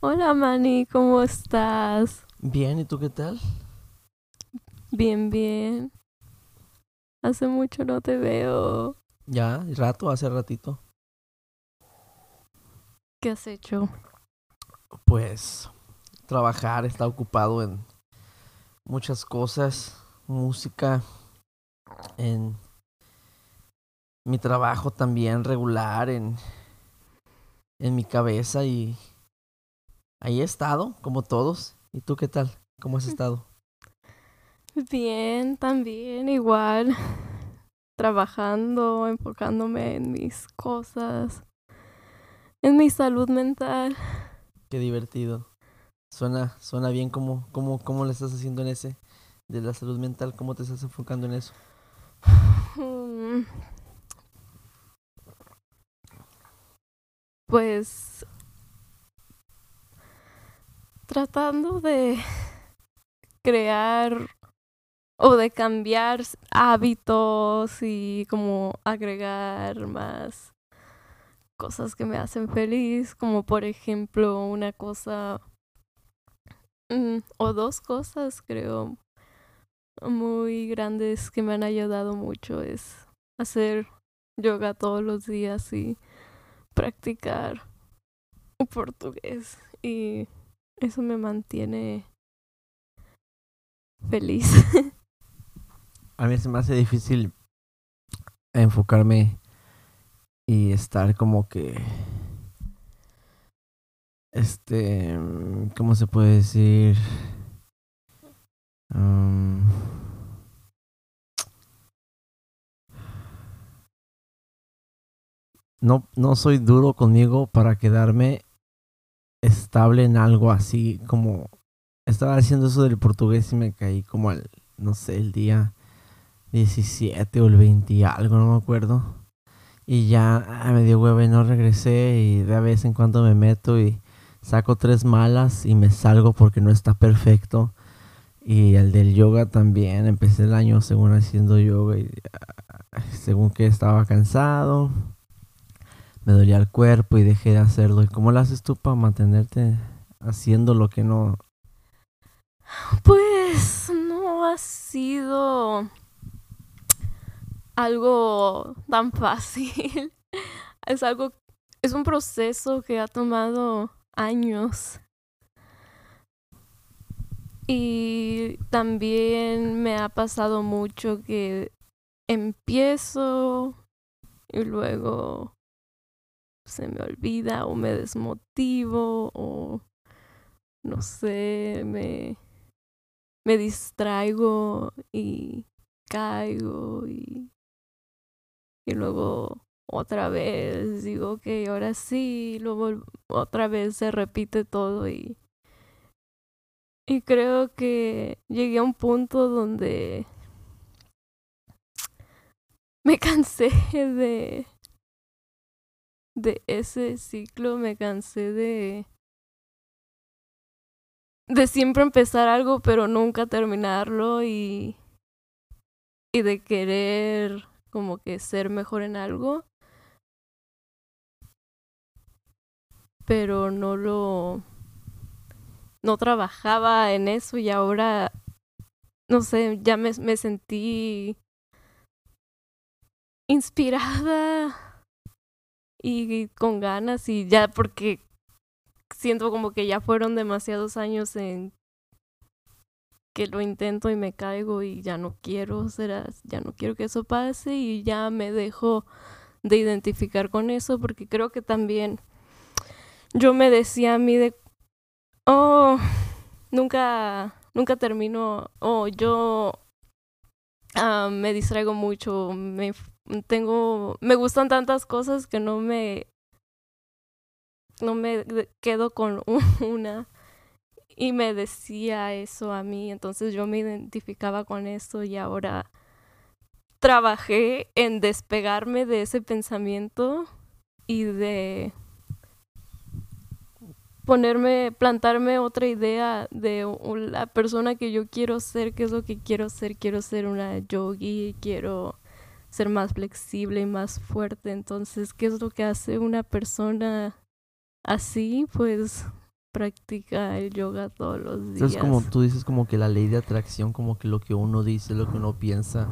Hola Manny, ¿cómo estás? Bien, ¿y tú qué tal? Bien, bien. Hace mucho no te veo. Ya, rato, hace ratito. ¿Qué has hecho? Pues trabajar, está ocupado en muchas cosas, música, en mi trabajo también regular, en, en mi cabeza y ahí he estado, como todos. ¿Y tú qué tal? ¿Cómo has estado? Bien, también, igual. Trabajando, enfocándome en mis cosas, en mi salud mental. Qué divertido. Suena, suena bien cómo, cómo, cómo le estás haciendo en ese de la salud mental, cómo te estás enfocando en eso. Mm. Pues tratando de crear o de cambiar hábitos y como agregar más cosas que me hacen feliz, como por ejemplo una cosa mm, o dos cosas creo muy grandes que me han ayudado mucho es hacer yoga todos los días y practicar portugués y eso me mantiene feliz. A mí se me hace difícil enfocarme y estar como que este cómo se puede decir um, no no soy duro conmigo para quedarme estable en algo así como estaba haciendo eso del portugués y me caí como al no sé el día 17 o el 20 y algo no me acuerdo. Y ya ah, me dio hueva y no regresé y de vez en cuando me meto y saco tres malas y me salgo porque no está perfecto. Y el del yoga también empecé el año según haciendo yoga y ah, según que estaba cansado me dolía el cuerpo y dejé de hacerlo y cómo lo haces tú para mantenerte haciendo lo que no Pues no ha sido algo tan fácil. Es algo, es un proceso que ha tomado años. Y también me ha pasado mucho que empiezo y luego se me olvida o me desmotivo o no sé, me, me distraigo y caigo y, y luego otra vez digo, ok, ahora sí, luego otra vez se repite todo y, y creo que llegué a un punto donde me cansé de de ese ciclo, me cansé de de siempre empezar algo pero nunca terminarlo y y de querer como que ser mejor en algo. Pero no lo no trabajaba en eso y ahora no sé ya me, me sentí inspirada y con ganas y ya porque siento como que ya fueron demasiados años en que lo intento y me caigo y ya no quiero ser ya no quiero que eso pase y ya me dejo de identificar con eso porque creo que también yo me decía a mí de oh nunca nunca termino oh yo uh, me distraigo mucho me tengo me gustan tantas cosas que no me no me quedo con una y me decía eso a mí, entonces yo me identificaba con eso y ahora trabajé en despegarme de ese pensamiento y de ponerme, plantarme otra idea de la persona que yo quiero ser, qué es lo que quiero ser, quiero ser una yogi, quiero ser más flexible y más fuerte, entonces, ¿qué es lo que hace una persona así? Pues practica el yoga todos los días. Entonces, como tú dices, como que la ley de atracción, como que lo que uno dice, lo que uno piensa,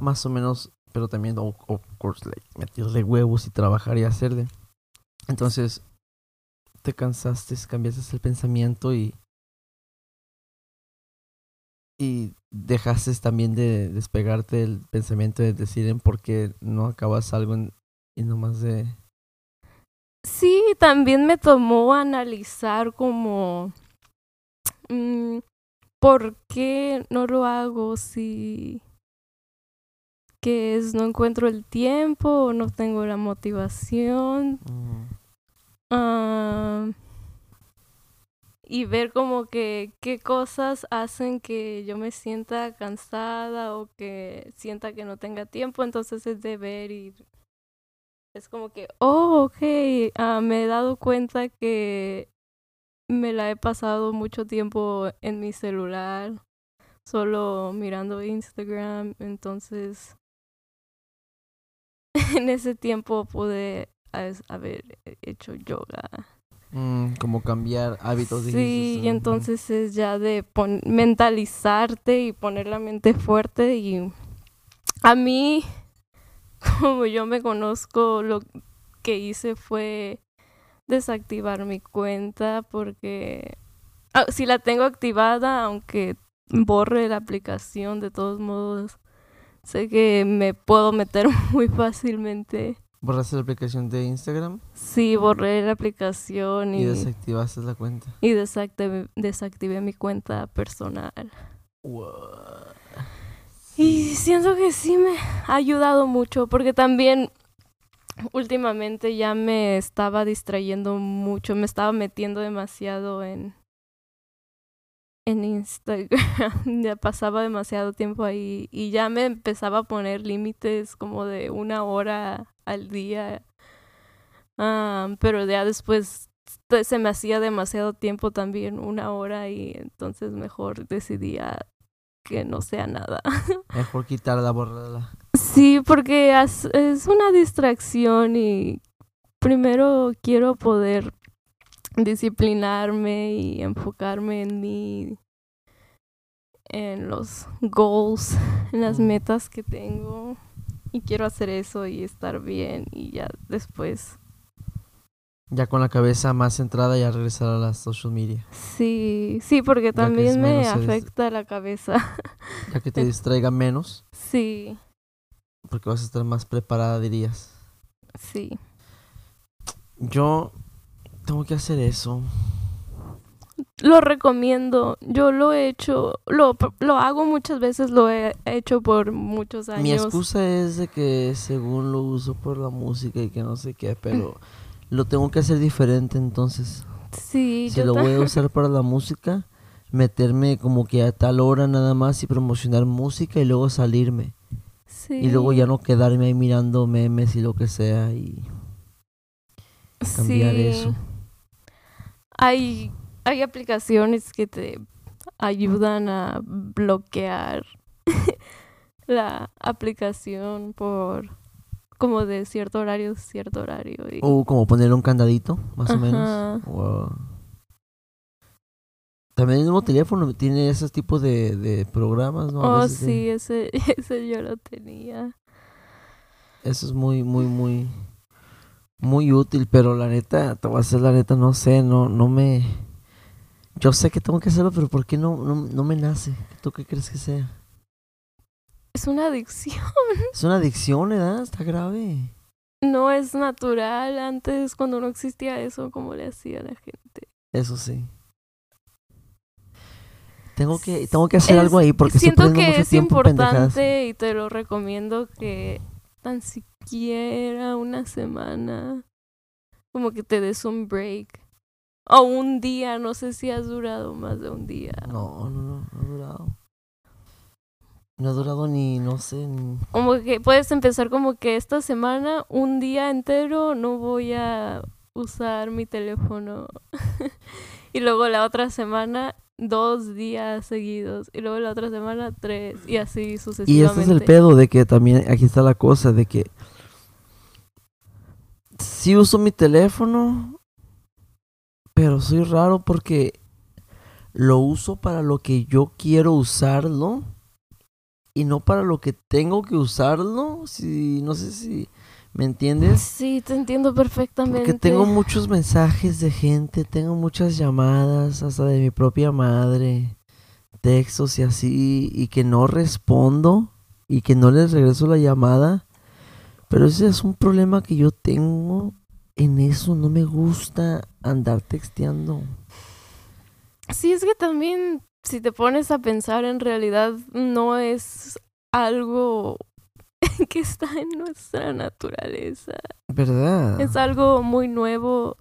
más o menos, pero también, of, of course, like, meterle huevos y trabajar y hacerle. Entonces, te cansaste, cambiaste el pensamiento y. Y dejaste también de despegarte del pensamiento de decir en por qué no acabas algo en- y nomás de. Sí, también me tomó analizar como mm, por qué no lo hago si que es no encuentro el tiempo o no tengo la motivación mm, ah, y ver como que qué cosas hacen que yo me sienta cansada o que sienta que no tenga tiempo entonces es de ver y es como que, oh, ok, ah, me he dado cuenta que me la he pasado mucho tiempo en mi celular, solo mirando Instagram, entonces en ese tiempo pude haber hecho yoga. Mm, como cambiar hábitos. dijiste, Sí, y entonces es ya de pon- mentalizarte y poner la mente fuerte y a mí, como yo me conozco, lo que hice fue desactivar mi cuenta porque ah, si la tengo activada, aunque borre la aplicación, de todos modos, sé que me puedo meter muy fácilmente. ¿Borraste la aplicación de Instagram Sí, borré la aplicación y y, desactivaste la cuenta? y desactivé, desactivé mi cuenta personal. Y siento que sí me ha ayudado mucho porque también últimamente ya me estaba distrayendo mucho, me estaba metiendo demasiado en en Instagram, ya pasaba demasiado tiempo ahí y ya me empezaba a poner límites como de una hora al día, Ah, pero ya después se me hacía demasiado tiempo también, una hora y entonces mejor decidía que no sea nada. Mejor quitarla, borrarla. Sí, porque es una distracción y primero quiero poder disciplinarme y enfocarme en mí, en los goals, en las metas que tengo. Y quiero hacer eso y estar bien y ya después. Ya con la cabeza más centrada y a regresar a las social media. Sí, sí, porque Ya también me afecta la cabeza. Ya que te distraiga menos, Sí, porque vas a estar más preparada, dirías. sí. Yo tengo que hacer eso. Lo recomiendo. Yo lo he hecho, lo, lo hago muchas veces, lo he hecho por muchos años. Mi excusa es de que según lo uso por la música y que no sé qué, pero lo tengo que hacer diferente entonces. Sí, Si yo lo voy a usar para la música, meterme como que a tal hora nada más y promocionar música y luego salirme. Y luego ya Sí, no quedarme ahí mirando memes y lo que sea y cambiar sí. eso. Hay, hay aplicaciones que te ayudan a bloquear la aplicación por como de cierto horario, cierto horario. Y... O como poner un candadito, más o menos. Wow. También el mismo teléfono tiene esos tipos de, de programas, ¿no? A Oh, sí, ese, ese yo lo tenía. Eso es muy, muy, muy, muy útil, pero la neta, te voy a hacer la neta, no sé, no, no me... Yo sé que tengo que hacerlo, pero ¿por qué no, no, no me nace? ¿Tú qué crees que sea? Es una adicción. Es una adicción, ¿verdad? Está grave. No es natural. Antes, cuando no existía eso, ¿cómo le hacía la gente? Eso sí. Tengo que, tengo que hacer Es- algo ahí porque siento que mucho es pendejadas. importante y te lo recomiendo que tan siquiera una semana. Como que te des un break. O un día no sé si has durado más de un día. No, no, no, no ha durado. No ha durado ni, no sé, ni... como que puedes empezar como que esta semana un día entero no voy a usar mi teléfono. Y luego la otra semana dos días seguidos y luego la otra semana tres y así Y sucesivamente este es el pedo de que también aquí está la cosa de que si uso mi teléfono, Pero soy raro porque lo uso para lo que yo quiero usarlo y no para lo que tengo que usarlo. Si, no sé si me entiendes. Sí, te entiendo perfectamente. Porque tengo muchos mensajes de gente, tengo muchas llamadas, hasta de mi propia madre, textos y así, y que no respondo y que no les regreso la llamada. Pero ese es un problema que yo tengo en eso, no me gusta andar texteando. Sí, es que también si te pones a pensar en realidad no es algo que está en nuestra naturaleza. ¿Verdad? Es algo muy nuevo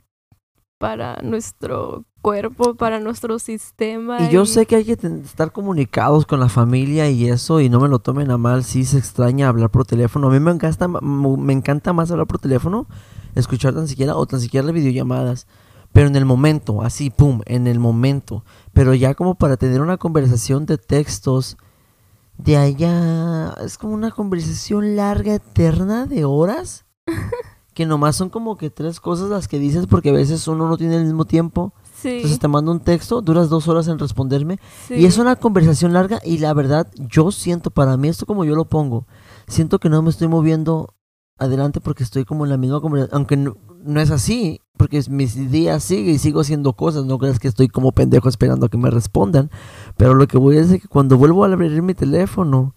para nuestro cuerpo, para nuestro sistema. Y yo sé que hay que estar comunicados con la familia y eso, y no me lo tomen a mal si se extraña hablar por teléfono. A mí me encanta, me encanta más hablar por teléfono, escuchar tan siquiera o tan siquiera videollamadas. Pero en el momento, así, pum, en el momento. Pero ya como para tener una conversación de textos, de allá, es como una conversación larga, eterna, de horas. que nomás son como que tres cosas las que dices porque a veces uno no tiene el mismo tiempo. Sí. Entonces te mando un texto, duras dos horas en responderme. Y es una conversación larga y la verdad yo siento, para mí esto como yo lo pongo, siento que no me estoy moviendo adelante porque estoy como en la misma conversación, aunque no, no es así, porque mis días siguen y sigo haciendo cosas, no creas que estoy como pendejo esperando a que me respondan, pero lo que voy a decir es que cuando vuelvo a abrir mi teléfono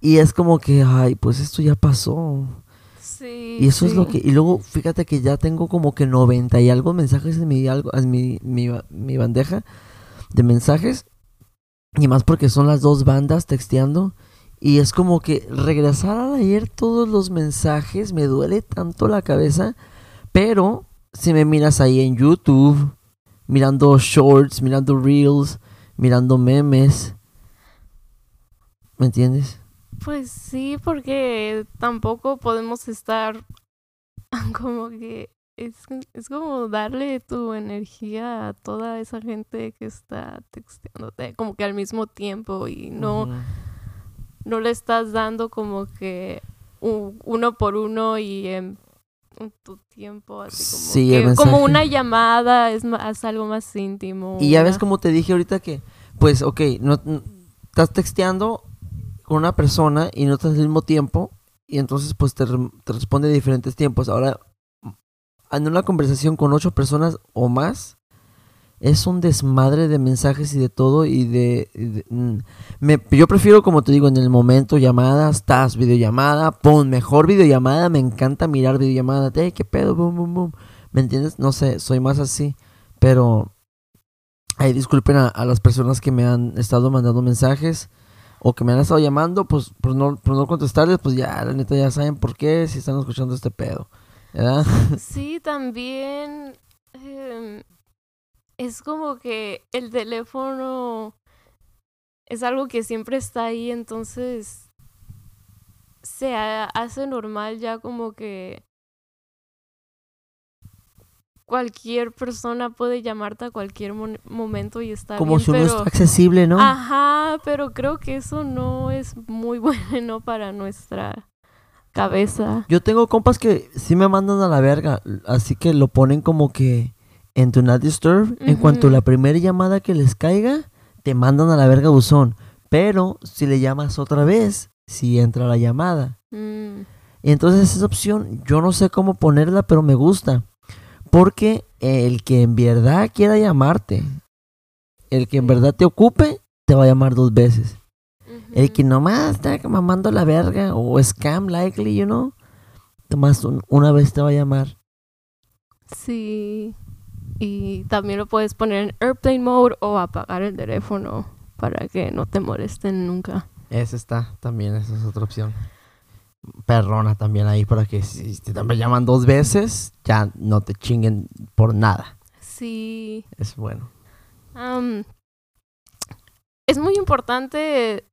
y es como que, ay, pues esto ya pasó. Sí, y eso es lo que y luego fíjate que ya tengo como que 90 y algo mensajes en mi algo en mi, mi, mi bandeja de mensajes y más porque son las dos bandas texteando y es como que regresar a leer todos los mensajes me duele tanto la cabeza pero si me miras ahí en YouTube, mirando shorts, mirando reels, mirando memes, ¿me entiendes? Pues sí, porque tampoco podemos estar como que es, es como darle tu energía a toda esa gente que está texteándote como que al mismo tiempo y no, no le estás dando como que uno por uno y en, en tu tiempo así como Sí, el que- como una llamada es más algo más íntimo Y ya ves como te dije ahorita que, pues, ok, no, estás texteando con una persona y no estás al mismo tiempo y entonces pues te, te responde a diferentes tiempos. Ahora, en una conversación con ocho personas o más, es un desmadre de mensajes y de todo y de... mm, me, yo prefiero, como te digo, en el momento llamada, estás, videollamada, pon mejor videollamada, me encanta mirar videollamada, hey, qué pedo, boom, boom, boom. ¿Me entiendes? No sé, soy más así, pero... Ay, disculpen a, las personas que me han estado mandando mensajes o que me han estado llamando, pues por no, por no contestarles, pues ya, la neta ya saben por qué si están escuchando este pedo. ¿Verdad? Sí, también em, es como que el teléfono es algo que siempre está ahí, entonces se ha- hace normal ya como que cualquier persona puede llamarte a cualquier momento y está Como bien, si uno pero está accesible, ¿no? ajá, pero creo que eso no es muy bueno para nuestra cabeza. Yo tengo compas que sí me mandan a la verga, así que lo ponen como que en Do Not Disturb. En cuanto Ujú. la primera llamada que les caiga, te mandan a la verga buzón. Pero si le llamas otra vez, si entra la llamada. Mm, Entonces esa opción yo no sé cómo ponerla, pero me gusta. Porque el que en verdad quiera llamarte, el que en verdad te ocupe, te va a llamar dos veces. El que nomás está mamando la verga o scam likely, you know, nomás un- una vez te va a llamar. Sí. Y también lo puedes poner en airplane mode o apagar el teléfono para que no te molesten nunca. Esa está, también, esa es otra opción. Perrona también ahí para que si te llaman dos veces, ya no te chinguen por nada. Sí. Es bueno. Am, es muy importante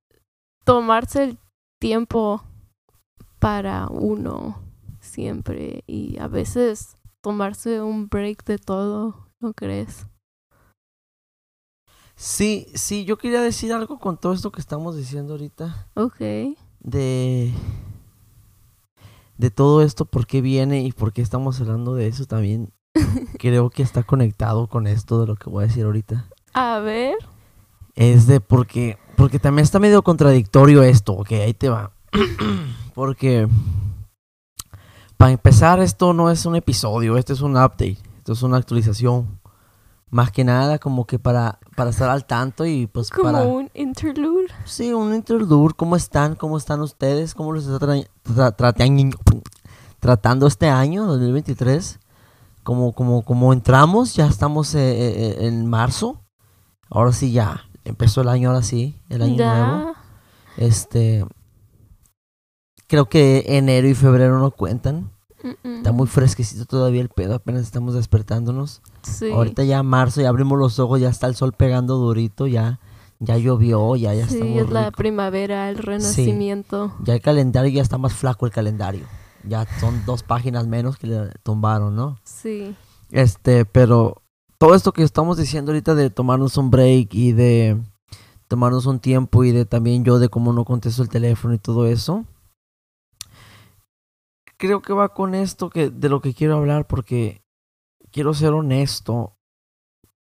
tomarse el tiempo para uno siempre y a veces tomarse un break de todo, ¿no crees? Sí, sí, yo quería decir algo con todo esto que estamos diciendo ahorita. Ok. de de todo esto, por qué viene y por qué estamos hablando de eso también. creo que está conectado con esto de lo que voy a decir ahorita. A ver. Es de porque, porque también está medio contradictorio esto, ok, ahí te va. porque, para empezar, esto no es un episodio, este es un update, esto es una actualización. Más que nada como que para, para estar al tanto y pues Como para... un interlude. Sí, un interlude. ¿Cómo están? ¿Cómo están ustedes? ¿Cómo les está tra- tra- tratan- tratando este año, 2023? Como, como, como entramos, ya estamos eh, eh, eh, en marzo. Ahora sí ya, empezó el año, ahora sí, el año nuevo. Este, creo que enero y febrero no cuentan. Mm, Está muy fresquecito todavía el pedo, apenas estamos despertándonos. Sí. Ahorita ya marzo, ya abrimos los ojos, ya está el sol pegando durito, ya, ya llovió, ya, ya sí, estamos es la rico. primavera, el renacimiento. Ya el calendario ya está más flaco el calendario. Ya son dos páginas menos que le tumbaron, ¿no? Sí. Este, pero todo esto que estamos diciendo ahorita de tomarnos un break y de tomarnos un tiempo y de también yo de cómo no contesto el teléfono y todo eso. Creo que va con esto que de lo que quiero hablar porque quiero ser honesto.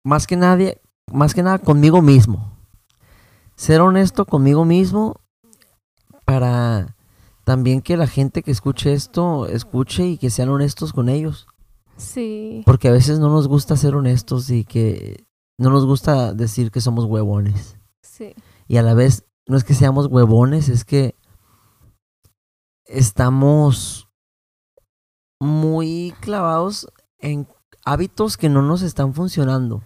Más que nadie, más que nada conmigo mismo. Ser honesto conmigo mismo para también que la gente que escuche esto escuche y que sean honestos con ellos. Sí. Porque a veces no nos gusta ser honestos y que no nos gusta decir que somos huevones. Sí. Y a la vez no es que seamos huevones, es que estamos muy clavados en hábitos que no nos están funcionando.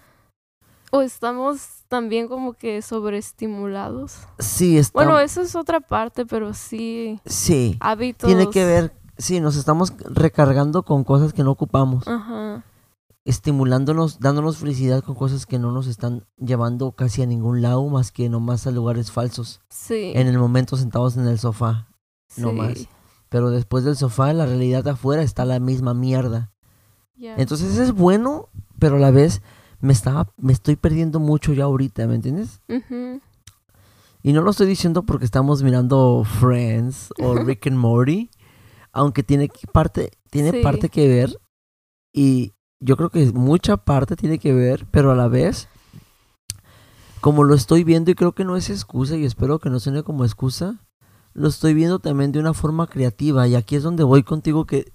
O estamos también como que sobreestimulados. Sí, está, Bueno, eso es otra parte, pero sí. sí, Hábitos. tiene que ver, sí, nos estamos recargando con cosas que no ocupamos, Ajá. estimulándonos, dándonos felicidad con cosas que no nos están llevando casi a ningún lado más que nomás a lugares falsos. Sí. En el momento sentados en el sofá. no sí. más. Pero después del sofá, la realidad afuera está la misma mierda. Entonces es bueno, pero a la vez me estaba, me estoy perdiendo mucho ya ahorita, ¿me entiendes? Y no lo estoy diciendo porque estamos mirando Friends o Rick and Morty, aunque tiene parte, tiene Sí. parte que ver. Y yo creo que mucha parte tiene que ver, pero a la vez, como lo estoy viendo y creo que no es excusa y espero que no suene como excusa, lo estoy viendo también de una forma creativa y aquí es donde voy contigo que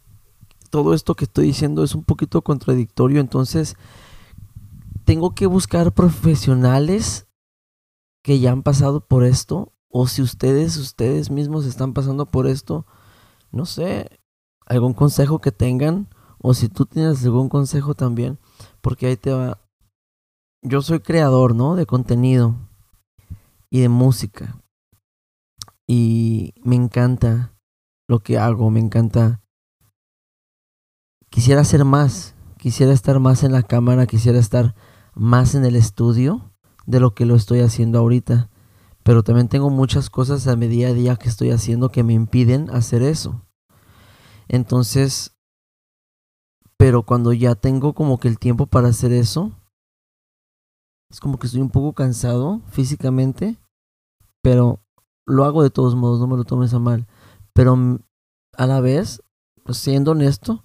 todo esto que estoy diciendo es un poquito contradictorio, entonces tengo que buscar profesionales que ya han pasado por esto o si ustedes ustedes mismos están pasando por esto, no sé, algún consejo que tengan o si tú tienes algún consejo también, porque ahí te va. Yo soy creador, ¿no? De contenido y de música. Y me encanta lo que hago, me encanta. Quisiera hacer más, quisiera estar más en la cámara, quisiera estar más en el estudio de lo que lo estoy haciendo ahorita. Pero también tengo muchas cosas a mi día que estoy haciendo que me impiden hacer eso. Entonces, pero cuando ya tengo como que el tiempo para hacer eso, es como que estoy un poco cansado físicamente, pero lo hago de todos modos, no me lo tomes a mal. Pero a la vez, pues, siendo honesto,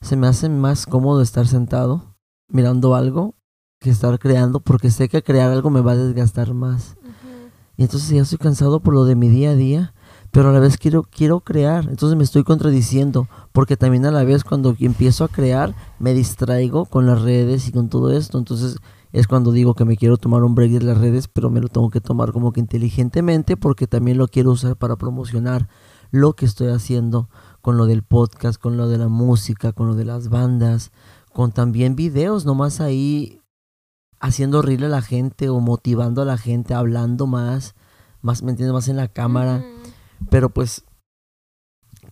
se me hace más cómodo estar sentado mirando algo que estar creando, porque sé que crear algo me va a desgastar más. Y entonces ya estoy cansado por lo de mi día a día, pero a la vez quiero, quiero crear. Entonces me estoy contradiciendo, porque también a la vez cuando empiezo a crear me distraigo con las redes y con todo esto. Entonces es cuando digo que me quiero tomar un break de las redes, pero me lo tengo que tomar como que inteligentemente, porque también lo quiero usar para promocionar lo que estoy haciendo con lo del podcast, con lo de la música, con lo de las bandas, con también videos, nomás ahí haciendo reír a la gente o motivando a la gente, hablando más, más, ¿me entiendes? Más en la cámara. Pero pues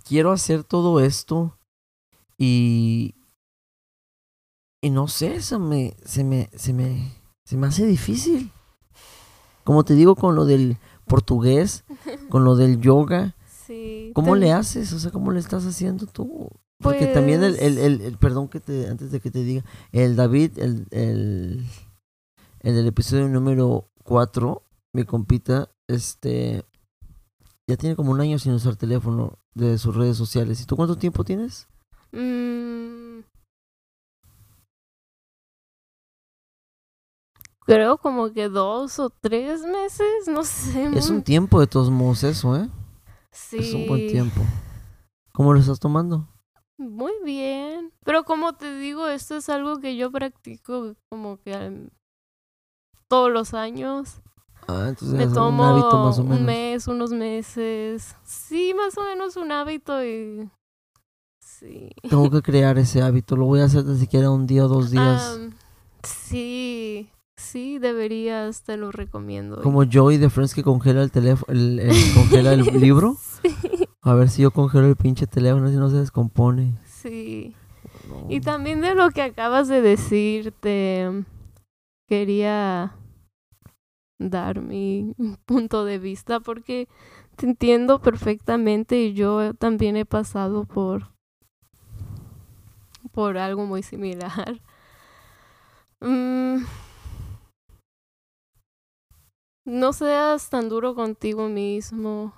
quiero hacer todo esto y y no sé, se me se me se me se me hace difícil. Como te digo con lo del portugués, con lo del yoga, Sí. ¿cómo le haces? O sea, ¿cómo le estás haciendo tú? Porque también el, el, Pues- el- el- perdón que te, antes de que te diga, el David, el, el, el del episodio número 4, mi compita, este, ya tiene como un año sin usar teléfono de sus redes sociales. ¿Y tú cuánto tiempo tienes? Mm, creo como que dos o tres meses, no sé. Es un tiempo de todos modos eso, ¿eh? sí, Es un buen tiempo. ¿Cómo lo estás tomando? Muy bien. Pero como te digo, esto es algo que yo practico como que todos los años. Ah, entonces Me tomo un hábito más o menos. un mes, unos meses. Sí, más o menos un hábito y... Sí. Tengo que crear ese hábito. Lo voy a hacer ni siquiera un día o dos días. Am, sí, sí, deberías, te lo recomiendo. Como Joey de Friends que congela el teléfono, el, el- congela el libro. Sí, A ver si yo congelo el pinche teléfono si no se descompone. sí. No. Y también de lo que acabas de decir, te quería dar mi punto de vista porque te entiendo perfectamente y yo también he pasado por por algo muy similar. Mm, no seas tan duro contigo mismo.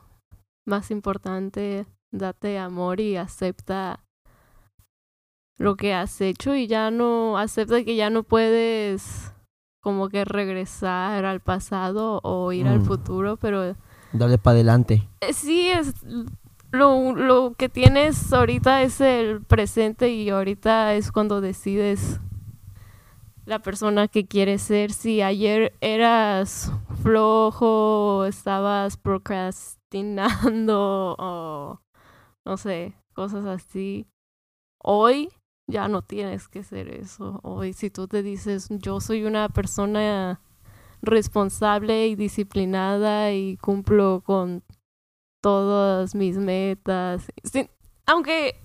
Más importante, date amor y acepta lo que has hecho y ya no acepta que ya no puedes como que regresar al pasado o ir al Mm. futuro, pero Dale para adelante. eh, sí es lo, lo que tienes ahorita es el presente y ahorita es cuando decides la persona que quieres ser. Si ayer eras flojo, estabas procrastinando o no sé, cosas así. Hoy ya no tienes que ser eso. Hoy si tú te dices, yo soy una persona responsable y disciplinada y cumplo con todas mis metas. Aunque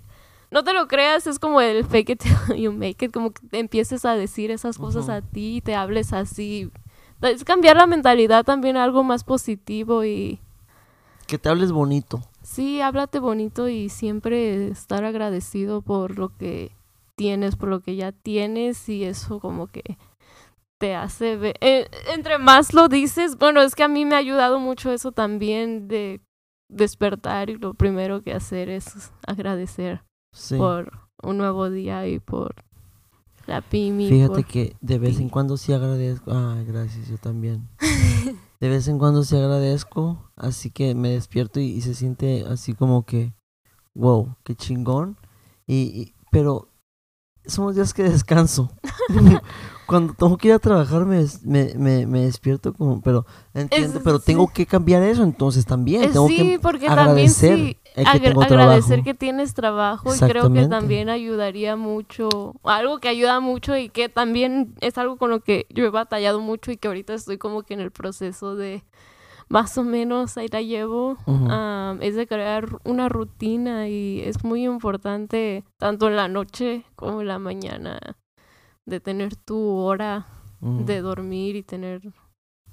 no te lo creas, es como el fake it till you make it, como que te empieces a decir esas cosas a ti y te hables así. Es cambiar la mentalidad también a algo más positivo y Que te hables bonito. sí, háblate bonito y siempre estar agradecido por lo que tienes, por lo que ya tienes y eso como que te hace ver, eh, entre más lo dices, bueno, es que a mí me ha ayudado mucho eso también de despertar y lo primero que hacer es agradecer Sí. por un nuevo día y por la PIMI. Fíjate por- que de vez en cuando sí agradezco. Ah, gracias, yo también. De vez en cuando sí agradezco, así que me despierto y, y se siente así como que, wow, qué chingón. Y, y- pero son los días que descanso. Cuando tengo que ir a trabajar me, me, me, me despierto como, pero entiendo, Es- pero tengo sí. que cambiar eso entonces también. Eh, Tengo sí, que porque también agradecer sí, que agra- tengo agradecer trabajo. que tienes trabajo y creo que también ayudaría mucho, algo que ayuda mucho y que también es algo con lo que yo he batallado mucho y que ahorita estoy como que en el proceso de más o menos ahí la llevo, ah, es de crear una rutina y es muy importante tanto en la noche como en la mañana de tener tu hora de dormir y tener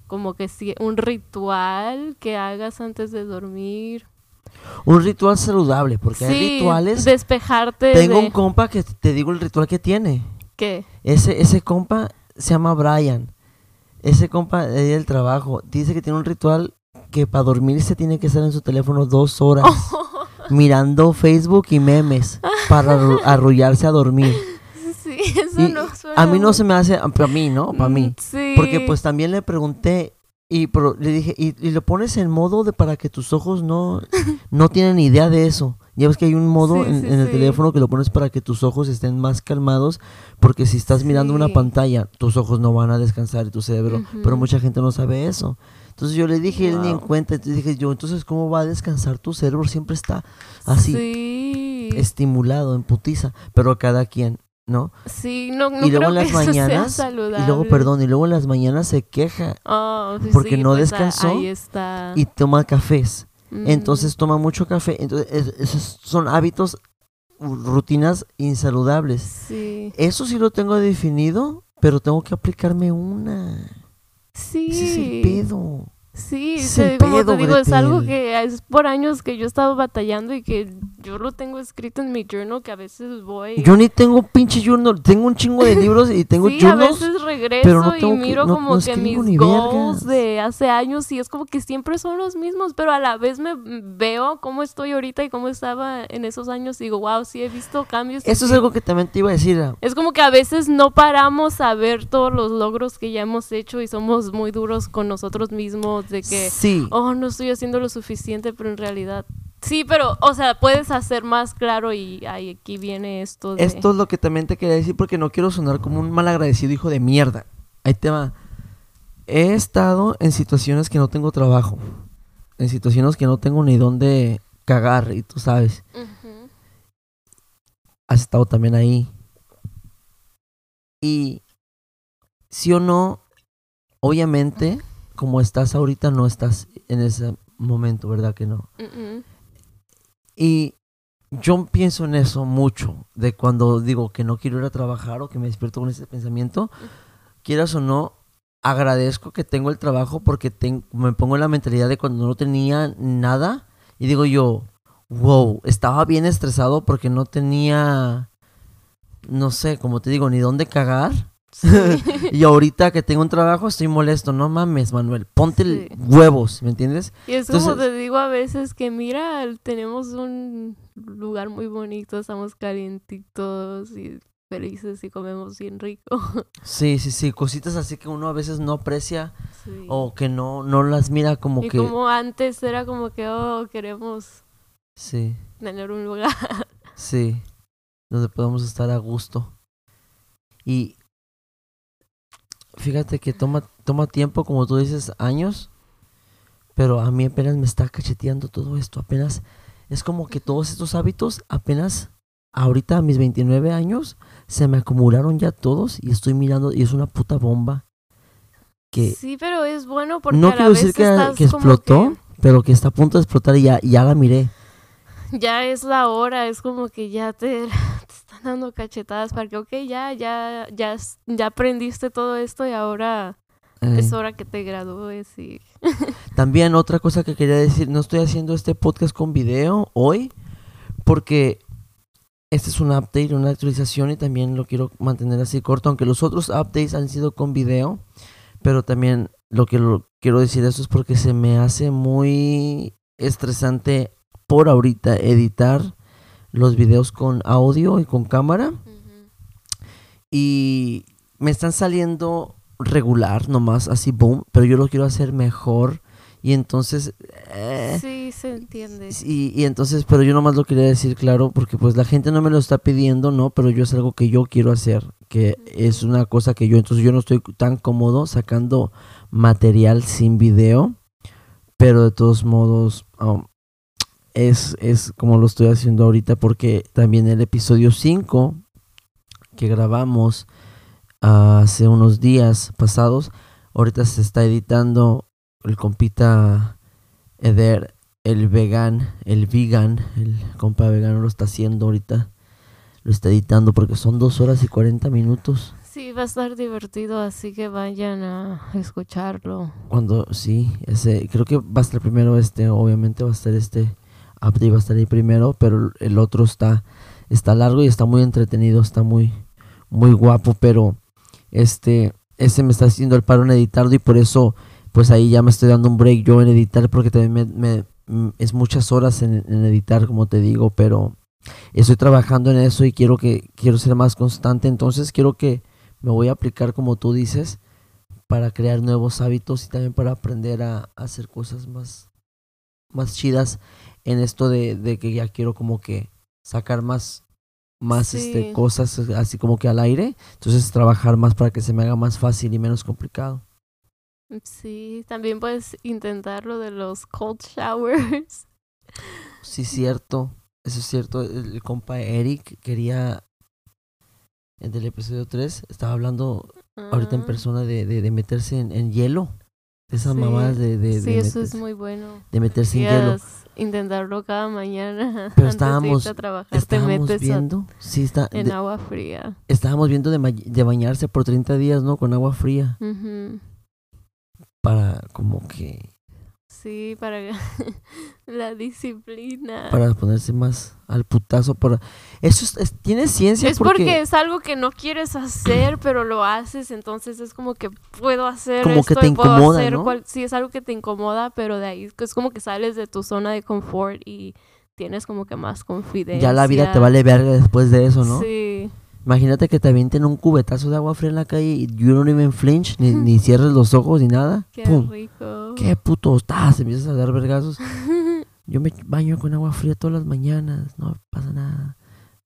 como que sí, un ritual que hagas antes de dormir. Un ritual saludable, porque hay rituales. despejarte Tengo de un compa que te digo el ritual que tiene. ¿qué? Ese, ese compa se llama Brian. Ese compa de ahí del trabajo dice que tiene un ritual que para dormirse tiene que estar en su teléfono dos horas mirando Facebook y memes para arru- arrullarse a dormir. sí, eso no suena A mí no se me hace, para mí, ¿no? Para mí. Sí. Porque pues también le pregunté y pero le dije, y, y lo pones en modo de para que tus ojos no, no tienen idea de eso. Ya ves que hay un modo Sí, en, sí, en el sí. teléfono que lo pones para que tus ojos estén más calmados, porque si estás mirando una pantalla, tus ojos no van a descansar y tu cerebro, pero mucha gente no sabe eso. Entonces yo le dije, él ni en cuenta, entonces dije yo, entonces ¿cómo va a descansar tu cerebro? Siempre está así, Sí. estimulado, en putiza, pero cada quien, ¿no? Sí, no, no y luego creo en las que eso sea mañanas, saludable. y luego, perdón, y luego en las mañanas se queja Oh, sí, porque sí, no pues, descansó Ahí está. y toma cafés. Mm, Entonces toma mucho café. Entonces esos son hábitos, rutinas insaludables. Sí. Eso sí lo tengo definido, pero tengo que aplicarme una. Sí. Ese es el pedo. Sí, te- como pedo, te digo, es algo Gretel. que es por años que yo he estado batallando y que yo lo tengo escrito en mi journal que a veces voy... Yo ni tengo pinche journal, tengo un chingo de libros y tengo sí, a journals. veces regreso pero no y tengo que- miro no- como no que mis goals vergas. de hace años y es como que siempre son los mismos, pero a la vez me veo cómo estoy ahorita y cómo estaba en esos años y digo, wow, sí he visto cambios. Eso es sí". algo que también te iba a decir. ah, Es como que a veces no paramos a ver todos los logros que ya hemos hecho y somos muy duros con nosotros mismos de que, Sí, oh, no estoy haciendo lo suficiente, pero en realidad... Sí, pero, o sea, puedes hacer más claro y ay, aquí viene esto de... esto es lo que también te quería decir porque no quiero sonar como un malagradecido hijo de mierda. Ahí te va. He estado en situaciones que no tengo trabajo. En situaciones que no tengo ni dónde cagar, y tú sabes. Has estado también ahí. Y sí o no, obviamente, como estás ahorita, no estás en ese momento, ¿verdad que no? Y yo pienso en eso mucho, de cuando digo que no quiero ir a trabajar o que me despierto con ese pensamiento, quieras o no, agradezco que tengo el trabajo porque me pongo en la mentalidad de cuando no tenía nada y digo yo, wow, estaba bien estresado porque no tenía, no sé, como te digo, ni dónde cagar. Sí. Y ahorita que tengo un trabajo estoy molesto, no mames, Manuel, ponte Sí. huevos, ¿me entiendes? Y es como te digo a veces que mira, tenemos un lugar muy bonito, estamos calientitos y felices y comemos bien rico. Sí, sí, sí, cositas así que uno a veces no aprecia Sí. o que no, no las mira como y que... como antes era como que, oh, queremos Sí, tener un lugar. sí, donde podamos estar a gusto. Y fíjate que toma, toma tiempo, como tú dices, años, pero a mí apenas me está cacheteando todo esto, apenas es como que todos estos hábitos, apenas ahorita a mis 29 años, se me acumularon ya todos y estoy mirando y es una puta bomba. Que, Sí, pero es bueno porque no a la quiero decir que, explotó, pero que está a punto de explotar y ya, ya la miré. ya es la hora, es como que ya te están dando cachetadas para que, ok, ya, ya, ya, ya aprendiste todo esto y ahora Eh, es hora que te gradúes y... También otra cosa que quería decir, no estoy haciendo este podcast con video hoy porque este es un update, una actualización y también lo quiero mantener así corto, aunque los otros updates han sido con video, pero también lo que lo, quiero decir eso es porque se me hace muy estresante por ahorita editar los videos con audio y con cámara. Y me están saliendo regular nomás, así boom, pero yo lo quiero hacer mejor. Y entonces eh, Sí, se entiende. y, y entonces, pero yo nomás lo quería decir claro porque pues la gente no me lo está pidiendo, ¿no? Pero yo es algo que yo quiero hacer, que es una cosa que yo, entonces yo no estoy tan cómodo sacando material sin video, pero de todos modos um, es, es como lo estoy haciendo ahorita porque también el episodio 5 que grabamos hace unos días pasados, ahorita se está editando el compita Eder, el vegan, el vegan, el compa vegano lo está haciendo ahorita, lo está editando porque son dos horas y 40 minutos. Sí, va a estar divertido, así que vayan a escucharlo. Cuando, sí, ese, creo que va a estar primero este, obviamente va a estar este update, va a estar ahí primero, pero el otro está, está largo y está muy entretenido, está muy, muy guapo, pero este, ese me está haciendo el paro en editarlo y por eso, pues ahí ya me estoy dando un break yo en editar porque también me, mm, es muchas horas en, en editar, como te digo, pero estoy trabajando en eso y quiero que, quiero ser más constante, entonces quiero que me voy a aplicar como tú dices, para crear nuevos hábitos y también para aprender a, a hacer cosas más, más chidas en esto de, de que ya quiero como que sacar más, más este, cosas así como que al aire. Entonces trabajar más para que se me haga más fácil y menos complicado. Sí, también puedes intentar lo de los cold showers. Sí, cierto. Eso es cierto. El, el compa Eric quería, en el episodio 3, estaba hablando ahorita en Ah, persona de, de, de meterse en, en hielo. De esas Sí. mamadas de, de, Sí, de eso es meterse- muy bueno. de meterse en hielo. Intentarlo cada mañana. Pero estábamos- de a trabajar, te Estábamos a- viendo, sí, está, en de- agua fría. estábamos viendo de, de bañarse por 30 días, ¿no? Con agua fría, Ujú. para como que Sí, para la disciplina. Para ponerse más al putazo. Para... Eso es, es- tiene ciencia es porque... es algo que no quieres hacer, pero lo haces, entonces es como que puedo hacer Como que esto te y puedo incomoda, hacer ¿no? cual- Sí, es algo que te incomoda, pero de ahí es como que sales de tu zona de confort y tienes como que más confidencia. ya la vida te vale verga después de eso, ¿no? Sí. Imagínate que te avienten un cubetazo de agua fría en la calle y you don't even flinch, ni, ni cierres los ojos ni nada. Qué ¡Pum! rico. ¡Qué puto estás! Empiezas a dar vergazos. Yo me baño con agua fría todas las mañanas, no pasa nada.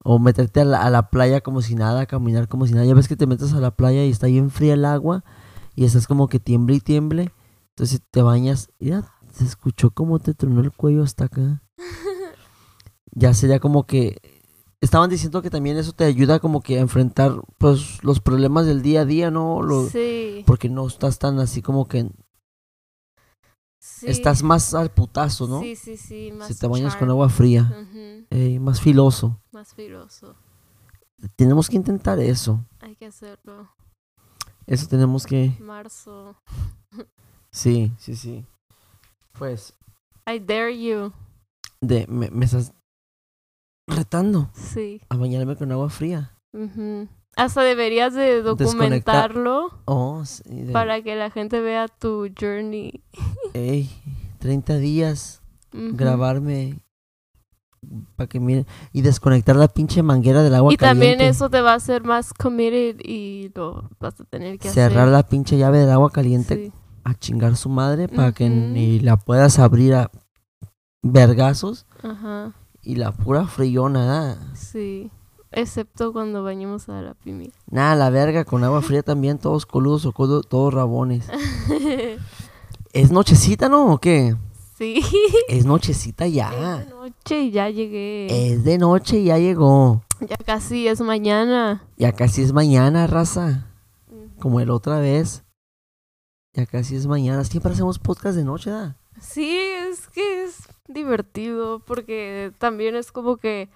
O meterte a la, a la playa como si nada, caminar como si nada. Ya ves que te metes a la playa y está bien fría el agua y estás como que tiemble y tiemble. Entonces te bañas. Mira, se escuchó como te tronó el cuello hasta acá. Ya sería como que... Estaban diciendo que también eso te ayuda como que a enfrentar pues los problemas del día a día, ¿no? Lo- sí. Porque no estás tan así como que... sí. Estás más al putazo, ¿no? Sí, sí, sí. Más si te bañas con agua fría. Ey, más filoso. Más filoso. Tenemos que intentar eso. Hay que hacerlo. Eso tenemos que... Marzo. Sí, sí, sí. Pues, I dare you. de, me, me estás retando Sí. a bañarme con agua fría. Ujú. Hasta deberías de documentarlo Oh, sí. de- para que la gente vea tu journey. Ey, 30 días. Grabarme. Para que miren. Y desconectar la pinche manguera del agua Y también caliente. eso te va a hacer más committed y lo vas a tener que Cerrar hacer. la pinche llave del agua caliente Sí. a chingar su madre para que ni la puedas abrir a vergazos. Ajá. Y la pura friona. Sí. Excepto cuando bañemos a la pimi. Nada, la verga, con agua fría también, todos coludos o todos rabones. ¿Es nochecita, no? ¿O qué? sí. Es nochecita Es ya. de noche y ya llegué. Es de noche y ya llegó. Ya casi es mañana. Ya casi es mañana, raza. Como el otra vez. Ya casi es mañana. Siempre hacemos podcast de noche, ¿da? Sí, es que es divertido porque también es como que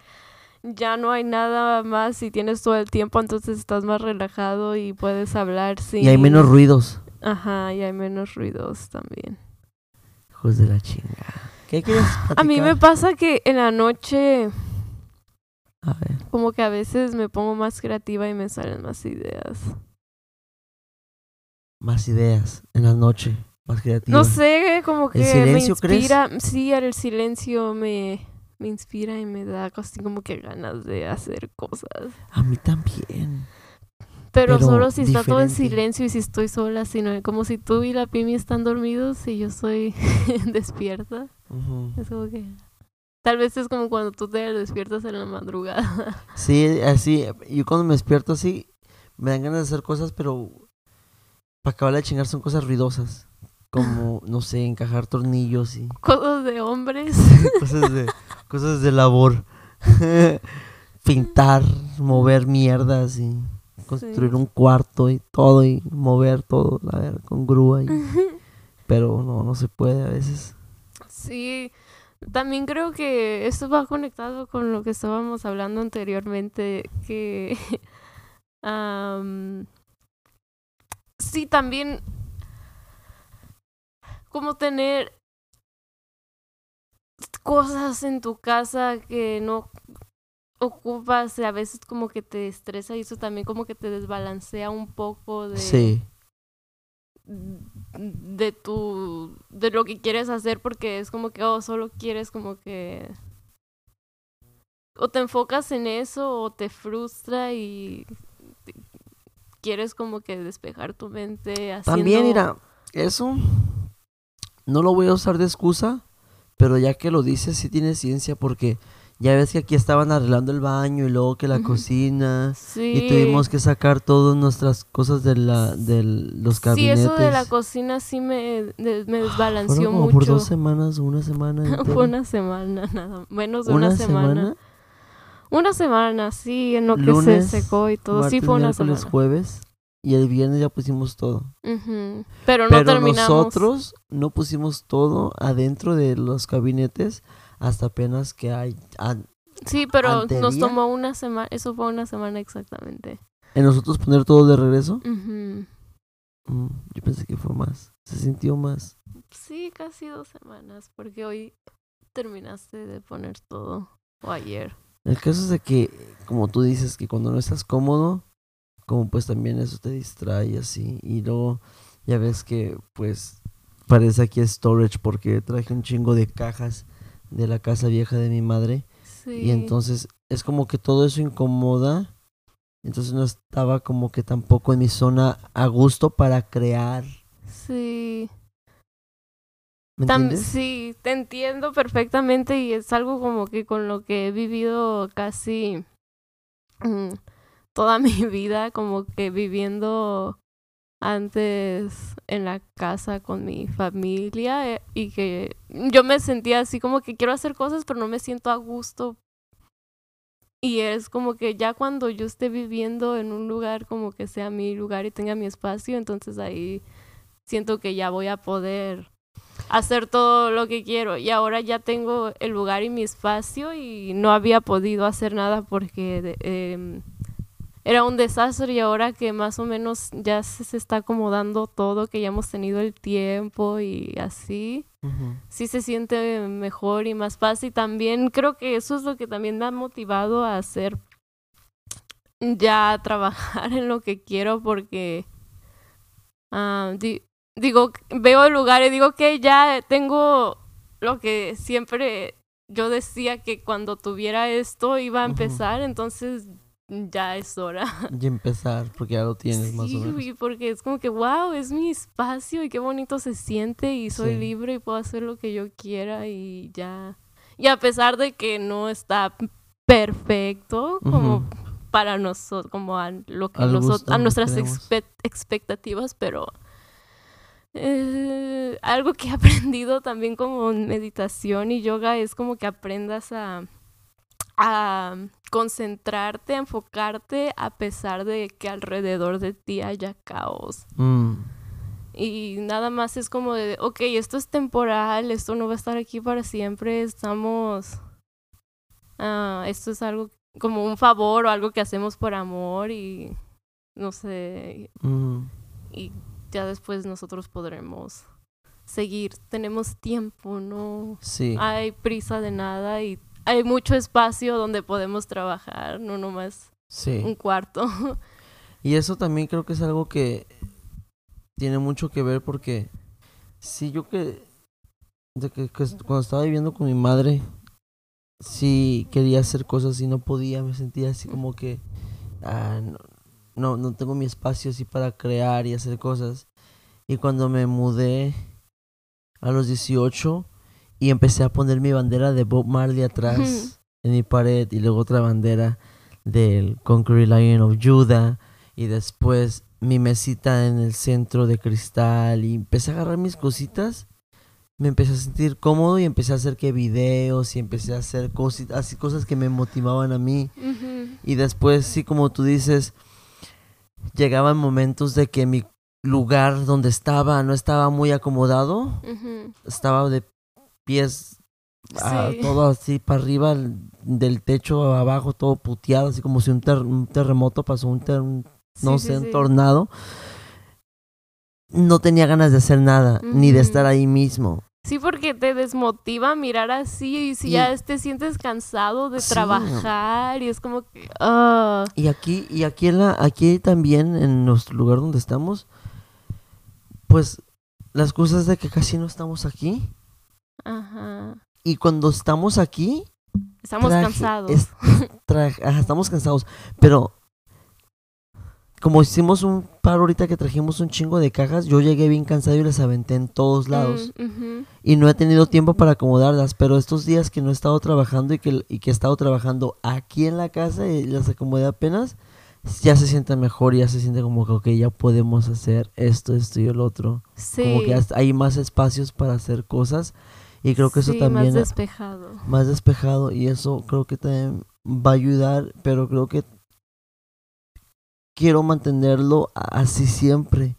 ya no hay nada más y tienes todo el tiempo, entonces estás más relajado y puedes hablar sin... Y hay menos ruidos. Ajá, y hay menos ruidos también. Hijos de la chingada. ¿Qué quieres platicar? A mí me pasa que en la noche A ver. como que a veces me pongo más creativa y me salen más ideas. Más ideas en la noche. Más creativa. No sé, como que me silencio, crees? inspira, sí, el silencio me, me inspira y me da así como que ganas de hacer cosas. A mí también. Pero, Pero solo si está todo en silencio y si estoy sola, sino como si tú y la Pimi están dormidos y yo estoy despierta. Es como que... Tal vez es como cuando tú te despiertas en la madrugada. Sí, así. Yo cuando me despierto así, me dan ganas de hacer cosas, pero para acabar de chingar son cosas ruidosas. Como, no sé, encajar tornillos y Cosas de hombres. cosas de, cosas de labor. Pintar, mover mierdas y construir Sí. un cuarto y todo y mover todo, a ver, con grúa. Y, pero no, no se puede a veces. Sí, también creo que esto va conectado con lo que estábamos hablando anteriormente, que sí, también como tener cosas en tu casa que no ocupas, a veces como que te estresa y eso también como que te desbalancea un poco de Sí. de tu de lo que quieres hacer porque es como que oh solo quieres como que o te enfocas en eso o te frustra y te- quieres como que despejar tu mente haciendo También, mira, eso no lo voy a usar de excusa, pero ya que lo dices, sí tiene ciencia, porque ya ves que aquí estaban arreglando el baño y luego que la cocina, sí y tuvimos que sacar todas nuestras cosas de, la, de los sí gabinetes. eso de la cocina sí me, de- me desbalanceó Fueron como mucho por dos semanas, una semana. fue una semana nada menos de una, ¿Una semana. una semana sí en lo que se secó y todo sí fue una semana jueves. Y el viernes ya pusimos todo. Pero no Pero terminamos nosotros no pusimos todo adentro de los gabinetes hasta apenas que hay... Sí, pero nos tomó una semana, eso fue una semana exactamente. en nosotros poner todo de regreso. Mm, yo pensé que fue más. Se sintió más. Sí, casi dos semanas, porque hoy terminaste de poner todo, o ayer. El caso es de que, como tú dices, que cuando no estás cómodo, como pues también eso te distrae así. Y luego ya ves que pues parece aquí storage porque traje un chingo de cajas de la casa vieja de mi madre. Sí. Y entonces es como que todo eso incomoda. Entonces no estaba como que tampoco en mi zona a gusto para crear. Sí. ¿Me Tam- sí, te entiendo perfectamente y es algo como que con lo que he vivido casi mm, toda mi vida, como que viviendo antes en la casa con mi familia eh, y que yo me sentía así como que quiero hacer cosas pero no me siento a gusto y es como que ya cuando yo esté viviendo en un lugar como que sea mi lugar y tenga mi espacio, entonces ahí siento que ya voy a poder hacer todo lo que quiero. Y ahora ya tengo el lugar y mi espacio y no había podido hacer nada porque em, era un desastre y ahora que más o menos ya se, se está acomodando todo, que ya hemos tenido el tiempo y así, sí se siente mejor y más fácil. También creo que eso es lo que también me ha motivado a hacer ya trabajar en lo que quiero porque di- digo, veo el lugar y digo que ya tengo lo que siempre yo decía que cuando tuviera esto iba a empezar, entonces ya es hora. Y empezar, porque ya lo tienes más o Sí, menos. güey, porque es como que, wow, es mi espacio y qué bonito se siente y soy Sí. libre y puedo hacer lo que yo quiera y ya. Y a pesar de que no está perfecto, como para nosotros, como a lo que nosotros, a nuestras expectativas, pero eh, algo que he aprendido también como meditación y yoga es como que aprendas a, a concentrarte, a enfocarte a pesar de que alrededor de ti haya caos. Mm, Y nada más es como de, ok, esto es temporal, esto no va a estar aquí para siempre, estamos... ah, esto es algo como un favor o algo que hacemos por amor y no sé, mm. y ya después nosotros podremos seguir. Tenemos tiempo, no Sí, hay prisa de nada y hay mucho espacio donde podemos trabajar, no nomás sí. un cuarto. Y eso también creo que es algo que tiene mucho que ver porque sí, yo que, de que, que est- cuando estaba viviendo con mi madre, sí quería hacer cosas y no podía, me sentía así como que ah, no, no, no tengo mi espacio así para crear y hacer cosas. Y cuando me mudé a los 18 y empecé a poner mi bandera de Bob Marley atrás en mi pared y luego otra bandera del Conquering Lion of Judah y después mi mesita en el centro de cristal y empecé a agarrar mis cositas. Me empecé a sentir cómodo y empecé a hacer que videos y empecé a hacer cositas así cosas que me motivaban a mí. Y después sí como tú dices llegaban momentos de que mi lugar donde estaba no estaba muy acomodado. Estaba de pies a- Sí. todo así para arriba el- del techo abajo todo puteado así como si un, ter- un terremoto pasó un, ter- un- no Sí, sé sí, un tornado. No tenía ganas de hacer nada ni de estar ahí mismo. Sí, porque te desmotiva mirar así y si Y- ya te sientes cansado de trabajar y es como que... ah, y aquí y aquí en la aquí también en nuestro lugar donde estamos pues las cosas de que casi no estamos aquí ajá. y cuando estamos aquí Estamos traje- cansados. es- tra- ajá, estamos cansados, pero como hicimos un par ahorita que trajimos un chingo de cajas, yo llegué bien cansado y las aventé en todos lados Mm, y no he tenido tiempo para acomodarlas, pero estos días que no he estado trabajando y que, y que he estado trabajando aquí en la casa y las acomodé apenas, ya se siente mejor y ya se siente como que ya podemos hacer esto, esto y el otro. Sí. Como que hay más espacios para hacer cosas y creo que eso también más despejado. más despejado y eso creo que también va a ayudar, pero creo que quiero mantenerlo así siempre,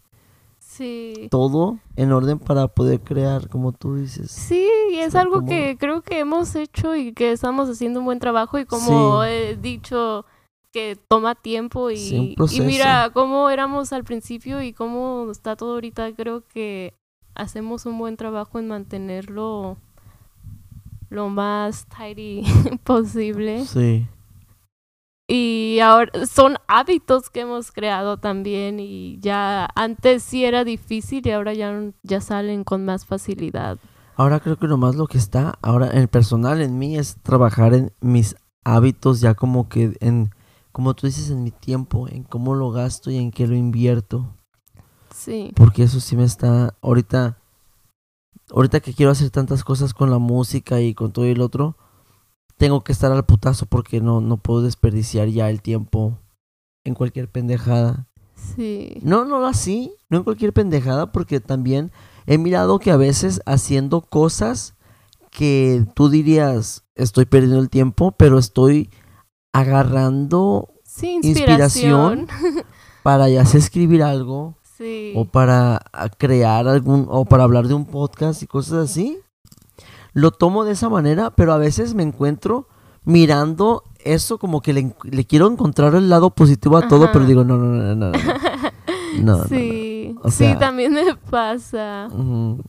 Sí. todo en orden para poder crear, como tú dices. Sí, y es algo como- que creo que hemos hecho y que estamos haciendo un buen trabajo y como Sí. he dicho que toma tiempo y, Sí, y mira cómo éramos al principio y cómo está todo ahorita, creo que hacemos un buen trabajo en mantenerlo lo más tidy posible. Sí. Y ahora son hábitos que hemos creado también y ya antes sí era difícil y ahora ya, ya salen con más facilidad. Ahora creo que nomás lo que está, ahora en el personal en mí es trabajar en mis hábitos ya como que en, como tú dices, en mi tiempo, en cómo lo gasto y en qué lo invierto. Sí. Porque eso sí me está, ahorita, ahorita que quiero hacer tantas cosas con la música y con todo el otro, tengo que estar al putazo porque no, no puedo desperdiciar ya el tiempo en cualquier pendejada. Sí. No, no así, no en cualquier pendejada, porque también he mirado que a veces haciendo cosas que tú dirías, estoy perdiendo el tiempo, pero estoy agarrando Sí, Inspiración. inspiración. para ya escribir algo sí. o para ah, crear algún o para hablar de un podcast y cosas así. Lo tomo de esa manera, pero a veces me encuentro mirando eso como que le, le quiero encontrar el lado positivo a todo, Ajá. pero digo, no, no, no, no, no. No, no, sí. O sí, sea- también me pasa.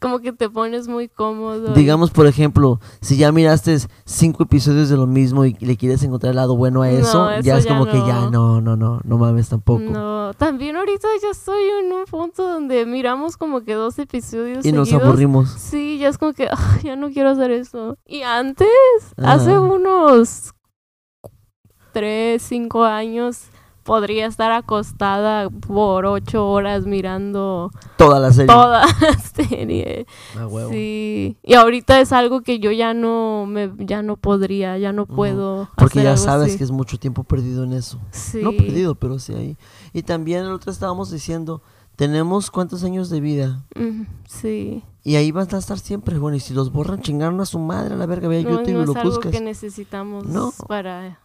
Como que te pones muy cómodo. y- Digamos, por ejemplo, si ya miraste cinco episodios de lo mismo y le quieres encontrar el lado bueno a No, eso, ya es ya como que ya no. no, no, no, mames tampoco. No, también ahorita ya estoy en un punto donde miramos como que dos episodios y nos aburrimos. Sí, ya es como que "Ay, ya no quiero hacer eso. Y antes, hace unos tres, cinco años, podría estar acostada por ocho horas mirando Toda la serie. toda la serie. Ah, huevo. Sí. Y ahorita es algo que yo ya no me, ya no podría, ya no puedo. Porque hacer ya algo sabes así. que es mucho tiempo perdido en eso. Sí. No perdido, pero sí ahí. Y también el otro estábamos diciendo, tenemos cuántos años de vida. Sí. Y ahí van a estar siempre. Bueno, y si los borran, chingaron a su madre a la verga. Ve a No, YouTube no y lo es algo buscas. que necesitamos No. para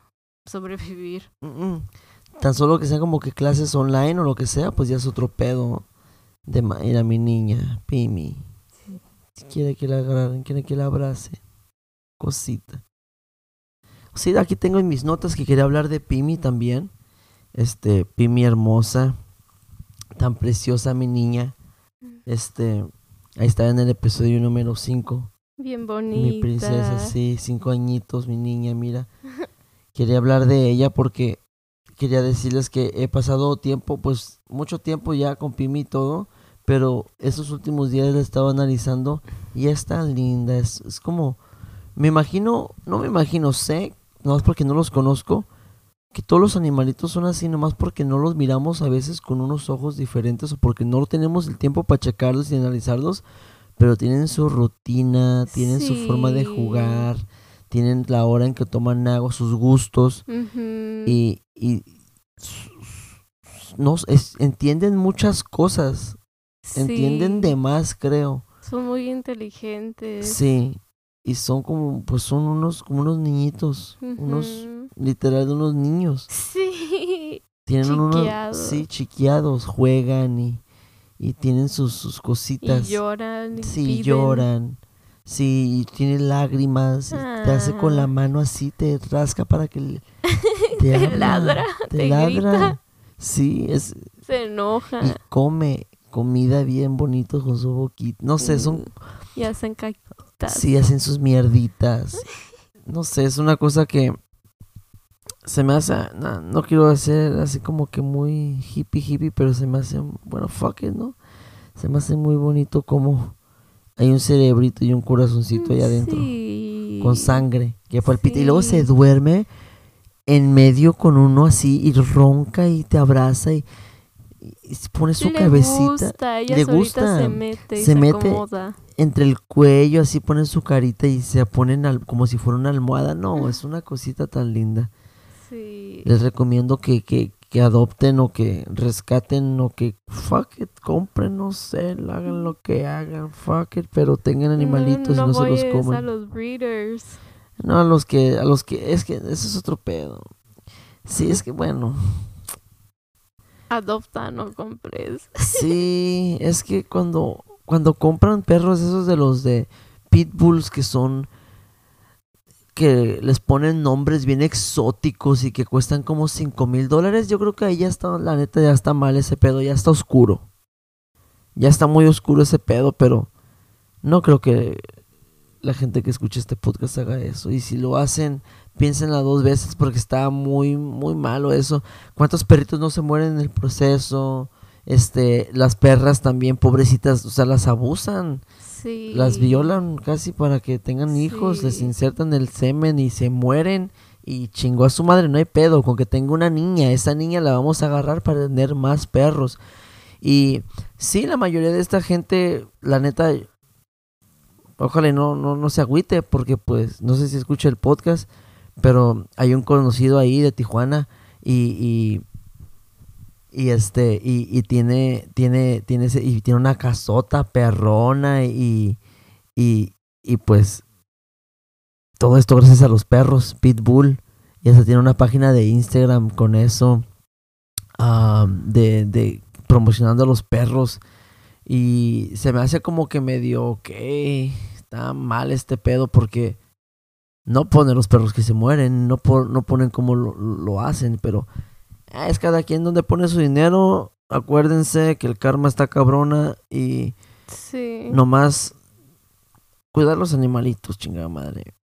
sobrevivir. Mm, mm. Tan solo que sean como que clases online o lo que sea, pues ya es otro pedo. De mi niña, Pimi. Si quiere que la agarren, quiere que la abrace. Cosita. Sí, aquí tengo en mis notas que quería hablar de Pimi también. Este, Pimi hermosa. Tan preciosa mi niña. Este, ahí está en el episodio número 5. Bien bonita. Mi princesa, sí, cinco añitos, mi niña, mira. Quería hablar de ella porque quería decirles que he pasado tiempo, pues mucho tiempo ya con Pimi y todo, pero estos últimos días la estaba analizando y es tan linda, es, es como, me imagino, no me imagino, sé, nomás porque no los conozco, que todos los animalitos son así, nomás porque no los miramos a veces con unos ojos diferentes o porque no tenemos el tiempo para checarlos y analizarlos, pero tienen su rutina, tienen su forma de Sí. jugar, tienen la hora en que toman agua, sus gustos y, y no, es- entienden muchas cosas, entienden Sí, de más, creo. Son muy inteligentes. Sí, y son como, pues son unos, como unos niñitos, unos, literal, unos niños. Sí. Tienen unos, sí, chiqueados, juegan y, y tienen sus, sus Y cositas. lloran. y Sí, piden. lloran. Sí, y tiene lágrimas. y Te hace con la Ah. mano así, te rasca para que te, Te habla, ladra, Te, te ladra. grita. Sí, es, Se enoja. y come comida bien bonito con su boquita. No sé, son, Mm, Y hacen caquitas. sí, hacen sus mierditas. No sé, es una cosa que se me hace, no, no quiero hacer así como que muy hippie hippie, pero se me hace, bueno, fuck it, ¿no? Se me hace muy bonito como hay un cerebrito y un corazoncito allá adentro. Sí. con sangre que palpita y luego se duerme en medio con uno así y ronca y te abraza y, pone su le cabecita Gusta, ella le gusta, se mete y se se, mete. acomoda. entre el cuello así pone su carita y se ponen al- como si fuera una almohada no es una cosita tan linda Sí. les recomiendo que, que, que adopten o que rescaten o que fuck it compren no sé hagan lo que hagan fuck it pero tengan animalitos no, y no se los coman a los breeders. No, a los que, a los que, es que eso es otro pedo. Sí, es que bueno, Adopta, no compres. sí, es que cuando, cuando compran perros esos de los de pitbulls que son, que les ponen nombres bien exóticos y que cuestan como cinco mil dólares, yo creo que ahí ya está, la neta ya está mal ese pedo, ya está oscuro. Ya está muy oscuro ese pedo, pero no creo que la gente que escucha este podcast haga eso. Y si lo hacen, piénsenla dos veces porque está muy, muy malo eso. ¿Cuántos perritos no se mueren en el proceso? Este, las perras también, pobrecitas, o sea, las abusan. Sí. Las violan casi para que tengan hijos, les insertan el semen y se mueren. Y chingó a su madre, no hay pedo, con que tenga una niña, esa niña la vamos a agarrar para tener más perros. Y sí, la mayoría de esta gente, la neta, ojalá no, no, no se agüite, porque pues, no sé si escucha el podcast, pero hay un conocido ahí de Tijuana y, y, y este, y, y tiene, tiene, tiene ese- y tiene una casota perrona y, y, y pues todo esto gracias a los perros, Pitbull, y hasta tiene una página de Instagram con eso, ah, de, de promocionando a los perros. Y se me hace como que medio, ok, está mal este pedo porque no ponen los perros que se mueren, no, po- no ponen como lo, lo hacen, pero es cada quien donde pone su dinero. Acuérdense que el karma está cabrona y Sí. nomás cuidar los animalitos, chingada madre.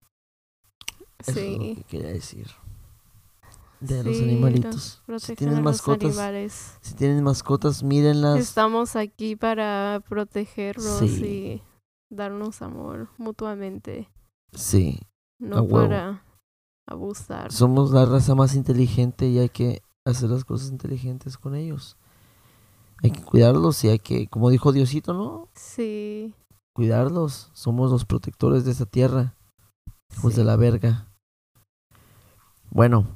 Eso es lo sí. que quería decir. De los Sí, animalitos. los- Si tienen mascotas, animales. si tienen mascotas, mírenlas. Estamos aquí para protegerlos Sí. y darnos amor mutuamente, Sí, no para abusar. somos la raza más inteligente y hay que hacer las cosas inteligentes con ellos. Hay que cuidarlos y hay que, como dijo Diosito, ¿no? Sí. Cuidarlos. Somos los protectores de esa tierra. Hijos de la verga. Bueno,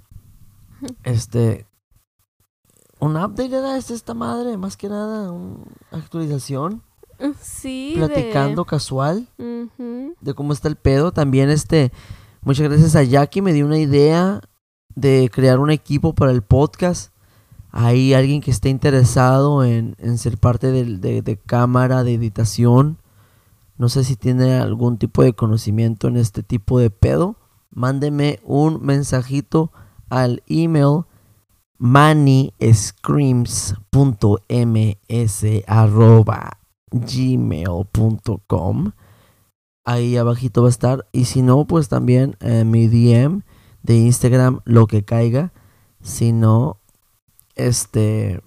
este. Un update era es esta madre, más que nada, una actualización. Sí. Platicando casual de cómo está el pedo. También, este. Muchas gracias a Jackie, me dio una idea de crear un equipo para el podcast. Hay alguien que esté interesado en, en ser parte de, de cámara, de editación. No sé si tiene algún tipo de conocimiento en este tipo de pedo. Mándeme un mensajito al email gmail.com Ahí abajito va a estar. Y si no, pues también eh, mi DM de Instagram, lo que caiga. Si no, este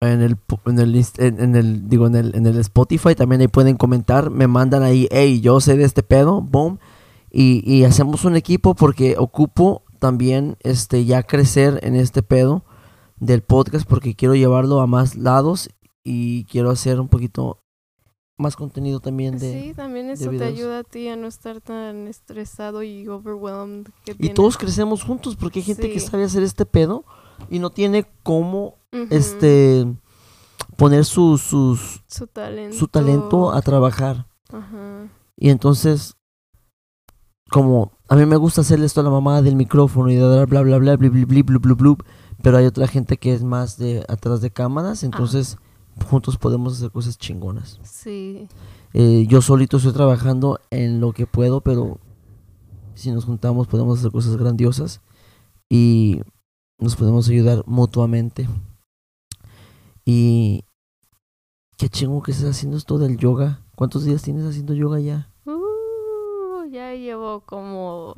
en el en el digo en el en el Spotify también ahí pueden comentar me mandan ahí hey yo sé de este pedo boom y, y hacemos un equipo porque ocupo también este ya crecer en este pedo del podcast porque quiero llevarlo a más lados y quiero hacer un poquito más contenido también de Sí, también eso te ayuda a ti a no estar tan estresado y overwhelmed. Que y tienes. todos crecemos juntos porque hay gente que sabe hacer este pedo y no tiene cómo este poner su, sus Su talento. su talento a trabajar. Ajá. Y entonces, como a mí me gusta hacerle esto a la mamá del micrófono y de dar bla bla bla bla bla bla bla bla bla, pero hay otra gente que es más de atrás de cámaras, entonces juntos podemos hacer cosas chingonas. Sí. Eh, yo solito estoy trabajando en lo que puedo, pero si nos juntamos podemos hacer cosas grandiosas y nos podemos ayudar mutuamente. Y qué chingo que estás haciendo esto del yoga. ¿Cuántos días tienes haciendo yoga ya? Uh, ya llevo como.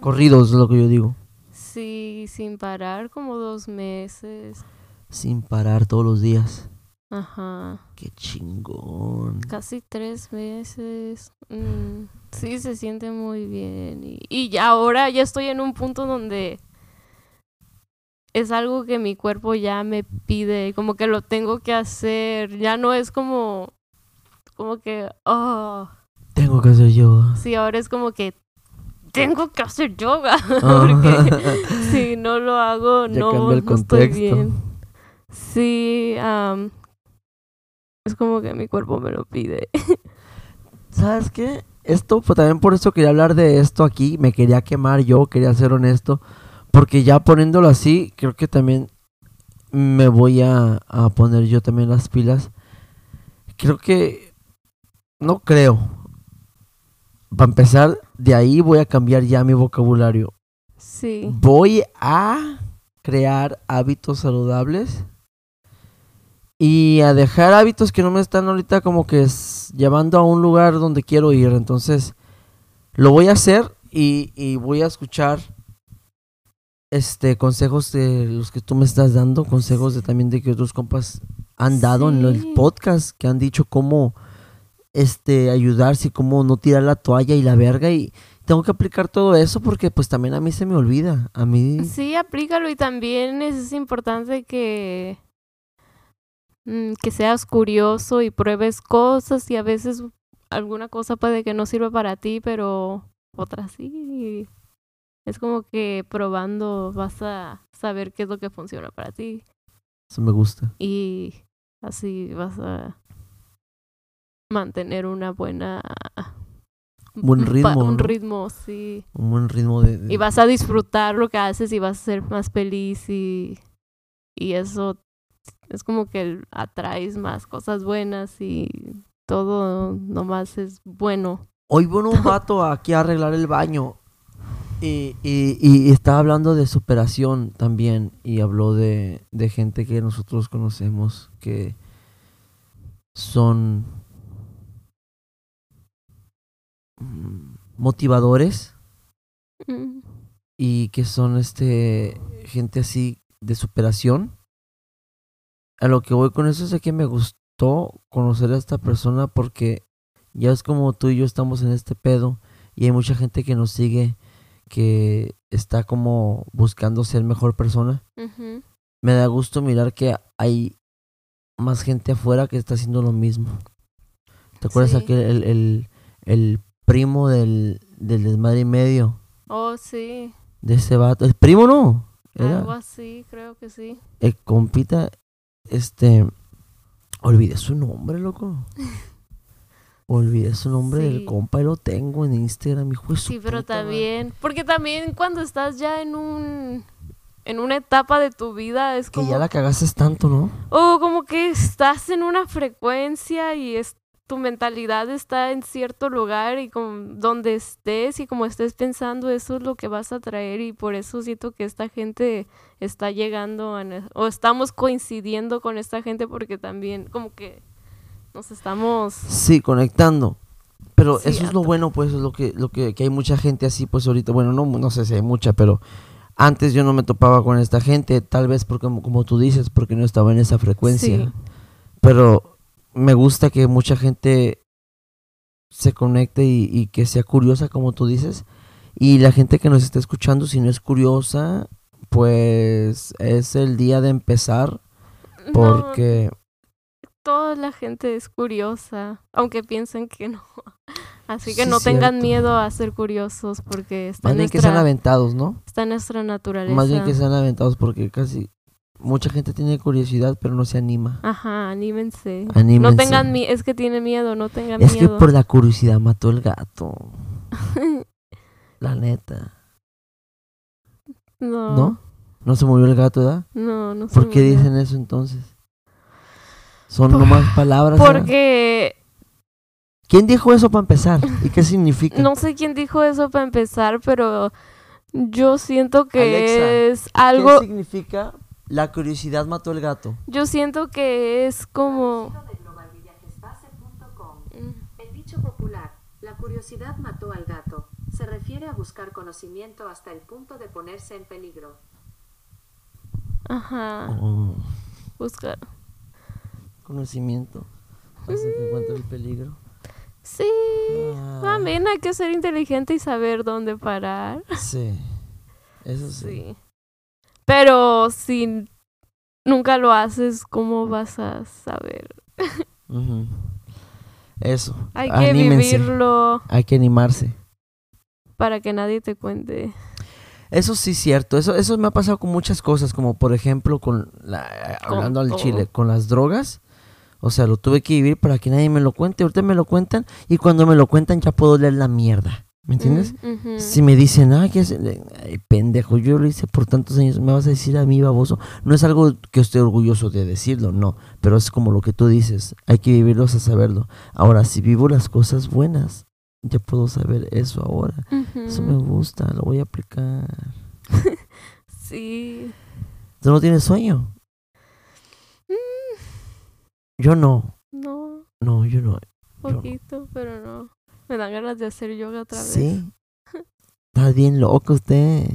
Corridos es lo que yo digo. Sí, sin parar, como dos meses. Sin parar todos los días. Ajá. Qué chingón. Casi tres meses. Mm, sí, se siente muy bien. Y, y ahora ya estoy en un punto donde es algo que mi cuerpo ya me pide, como que lo tengo que hacer. Ya no es como, como que, oh, Tengo que hacer yoga. sí, ahora es como que tengo que hacer yoga. Ah. Porque si no lo hago, Ya no, el no estoy bien. Sí, es como que mi cuerpo me lo pide. ¿Sabes qué? Esto, pues también por eso quería hablar de esto aquí. Me quería quemar yo, quería ser honesto. Porque ya poniéndolo así, creo que también me voy a, a poner yo también las pilas. Creo que... No creo. Para empezar, de ahí voy a cambiar ya mi vocabulario. Sí. Voy a crear hábitos saludables y a dejar hábitos que no me están ahorita como que es- llevando a un lugar donde quiero ir. Entonces, lo voy a hacer y, y voy a escuchar este consejos de los que tú me estás dando, consejos de también de que otros compas han dado en el podcast, que han dicho cómo este ayudarse y cómo no tirar la toalla y la verga. Y tengo que aplicar todo eso porque pues también a mí se me olvida, a mí Sí, aplícalo y también es importante que mm, que seas curioso y pruebes cosas y a veces alguna cosa puede que no sirva para ti, pero otra sí. Es como que probando vas a saber qué es lo que funciona para ti eso me gusta. y así vas a mantener una buena Buen un pa- ritmo, un ¿no? ritmo, sí. Un buen ritmo de, de- Y vas a disfrutar lo que haces y vas a ser más feliz y, y eso es como que atraes más cosas buenas y todo nomás es bueno. Hoy vino un vato aquí a arreglar el baño y, y, y estaba hablando de superación también y habló de, de gente que nosotros conocemos que son motivadores Mm, y que son este gente así de superación. A lo que voy con eso es que me gustó conocer a esta persona porque ya es como tú y yo estamos en este pedo y hay mucha gente que nos sigue que está como buscando ser mejor persona. Me da gusto mirar que hay más gente afuera que está haciendo lo mismo. ¿Te acuerdas Sí. aquel el, el, el primo del, del desmadre y medio Oh, sí. de ese vato? ¿El primo no? Era Algo así, creo que sí. el compita, este, olvidé su nombre, loco. Olvidé su nombre del Sí. compa y lo tengo en Instagram, hijo de su Sí, pero puta también, porque también cuando estás ya en un en una etapa de tu vida es Que como ya la cagaste tanto, ¿no? o como que estás en una frecuencia y es tu mentalidad está en cierto lugar y con donde estés y como estés pensando eso es lo que vas a traer y por eso siento que esta gente está llegando a o estamos coincidiendo con esta gente porque también como que nos estamos Sí, conectando. Pero Sí, eso es lo bueno, pues, es lo que, lo que, que hay mucha gente así, pues, ahorita. Bueno, no, no sé si hay mucha, pero antes yo no me topaba con esta gente, tal vez porque, como, como tú dices, porque no estaba en esa frecuencia. Sí. Pero me gusta que mucha gente se conecte y, y que sea curiosa, como tú dices. Y la gente que nos está escuchando, si no es curiosa, pues es el día de empezar, No, porque toda la gente es curiosa, aunque piensen que no. Así que Sí, no tengan cierto. miedo a ser curiosos porque está más en, bien que sean aventados, ¿no? está en nuestra naturaleza. Más bien que sean aventados porque casi mucha gente tiene curiosidad pero no se anima. Ajá, anímense. Anímense. No tengan miedo, es que tiene miedo, no tengan Es que miedo. por la curiosidad mató el gato. La neta. no, ¿No? No se murió el gato, ¿verdad? no, no se ¿Por qué dicen eso entonces? Son Por- nomás palabras. ¿verdad? Porque ¿Quién dijo eso para empezar? ¿Y qué significa? no sé quién dijo eso para empezar, pero yo siento que Alexa, es ¿Qué algo, significa la curiosidad mató el gato? yo siento que es como El dicho popular, la curiosidad mató al gato, se refiere a buscar conocimiento hasta el punto de ponerse en peligro. ajá, Oh, buscar. conocimiento. Hasta que encuentre el peligro. Sí, Ah, también hay que ser inteligente y saber dónde parar. sí. Eso sí. Sí. Pero si nunca lo haces, ¿cómo vas a saber? Eso. Hay que Anímense. vivirlo Hay que animarse. para que nadie te cuente. Eso sí es cierto. Eso, eso me ha pasado con muchas cosas, como por ejemplo con la, Con hablando al chile, con las drogas. O sea, lo tuve que vivir para que nadie me lo cuente. Ahorita me lo cuentan y cuando me lo cuentan ya puedo leer la mierda. ¿Me entiendes? Mm. Si me dicen, ah. Ay, pendejo, yo lo hice por tantos años, me vas a decir a mí, baboso. No es algo que esté orgulloso de decirlo, no. Pero es como lo que tú dices, hay que vivirlos a saberlo. Ahora, si vivo las cosas buenas, ya puedo saber eso ahora. Eso me gusta, lo voy a aplicar. Sí. ¿Tú no tienes sueño? Yo no. No, No, yo no. Yo- poquito, pero no. Me dan ganas de hacer yoga otra vez. Sí. Estás bien loco usted.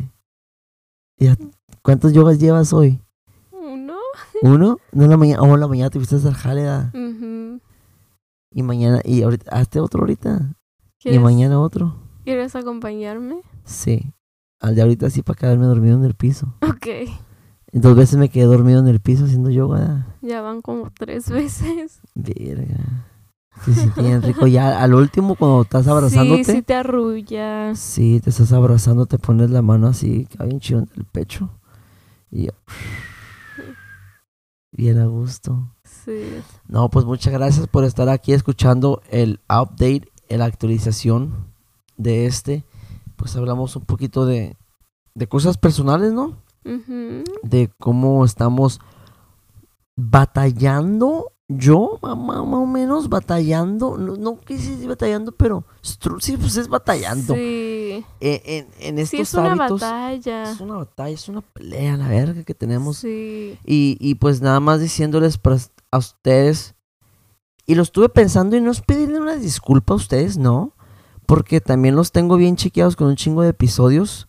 Ya, ¿Cuántos yogas llevas hoy? Uno. ¿Uno? No en la mañana. Oh, en la mañana te fuiste al jale, ¿verdad? Ujú. Y mañana, y ahorita, hazte otro ahorita. Y ¿Quieres, mañana otro. ¿Quieres acompañarme? Sí. Al de ahorita sí para quedarme dormido en el piso. Ok. Dos veces me quedé dormido en el piso haciendo yoga. Ya van como tres veces. Verga. Se siente bien rico. Ya al último, cuando estás abrazándote. Sí, sí te arrulla. Sí, te estás abrazando, te pones la mano así, bien chido en el pecho. Y ya. Bien a gusto. Sí. No, pues muchas gracias por estar aquí escuchando el update, la actualización de este. Pues hablamos un poquito de, de cosas personales, ¿no? De cómo estamos batallando. Yo, más o menos, batallando. No, no quise decir batallando, pero sí, pues es batallando. Sí. Eh, en, en estos Sí, es una hábitos. batalla. Es una batalla, es una pelea, la verga que tenemos. Sí. Y, y pues nada más diciéndoles para- a ustedes. Y lo estuve pensando y no es pedirle una disculpa a ustedes, no. Porque también los tengo bien chequeados con un chingo de episodios.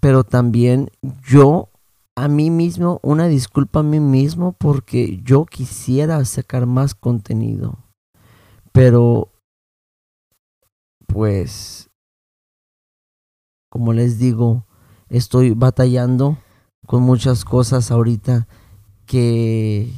Pero también yo a mí mismo, una disculpa a mí mismo porque yo quisiera sacar más contenido. Pero, pues, como les digo, estoy batallando con muchas cosas ahorita que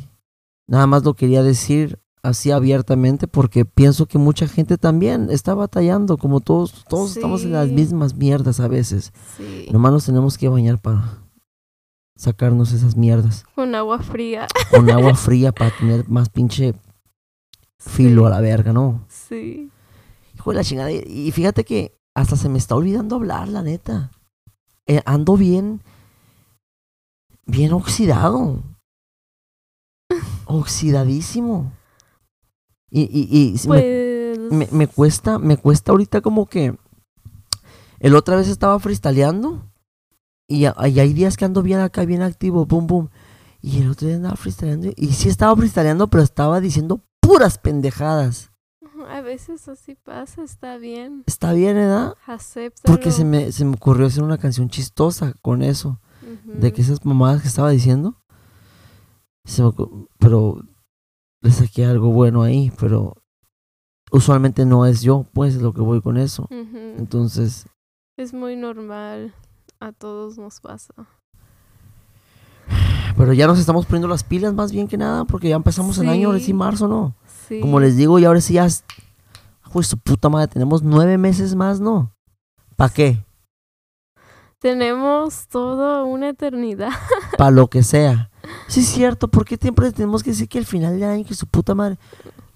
nada más lo quería decir así abiertamente porque pienso que mucha gente también está batallando, como todos, todos estamos en las mismas mierdas a veces. Sí. Nomás nos tenemos que bañar para sacarnos esas mierdas. Con agua fría. Con agua fría para tener más pinche filo a la verga, ¿no? Sí. Hijo de la chingada. Y fíjate que hasta se me está olvidando hablar, la neta. Eh, ando bien. Bien oxidado. Oxidadísimo. Y, y, y si me- Pues. me, me cuesta, me cuesta ahorita como que. El otra vez estaba freestyleando. Y, hay días que ando bien acá, bien activo, boom, boom. Y el otro día andaba freestyleando. Y sí estaba freestyleando, pero estaba diciendo puras pendejadas. A veces así pasa, está bien. Está bien, ¿verdad? Acéptalo. Porque se me, se me ocurrió hacer una canción chistosa con eso. De que esas mamadas que estaba diciendo. se me ocu- pero le saqué algo bueno ahí. Pero usualmente no es yo, pues, lo que voy con eso. Entonces, Es muy normal. A todos nos pasa. pero ya nos estamos poniendo las pilas más bien que nada. Porque ya empezamos el año, ahora sí, marzo, ¿no? Sí. Como les digo, y ahora sí ya. es- Pues su puta madre, tenemos nueve meses más, ¿no? ¿Para qué? Tenemos toda una eternidad. Para lo que sea. Sí, es cierto, ¿por qué siempre tenemos que decir que el final del año, que su puta madre.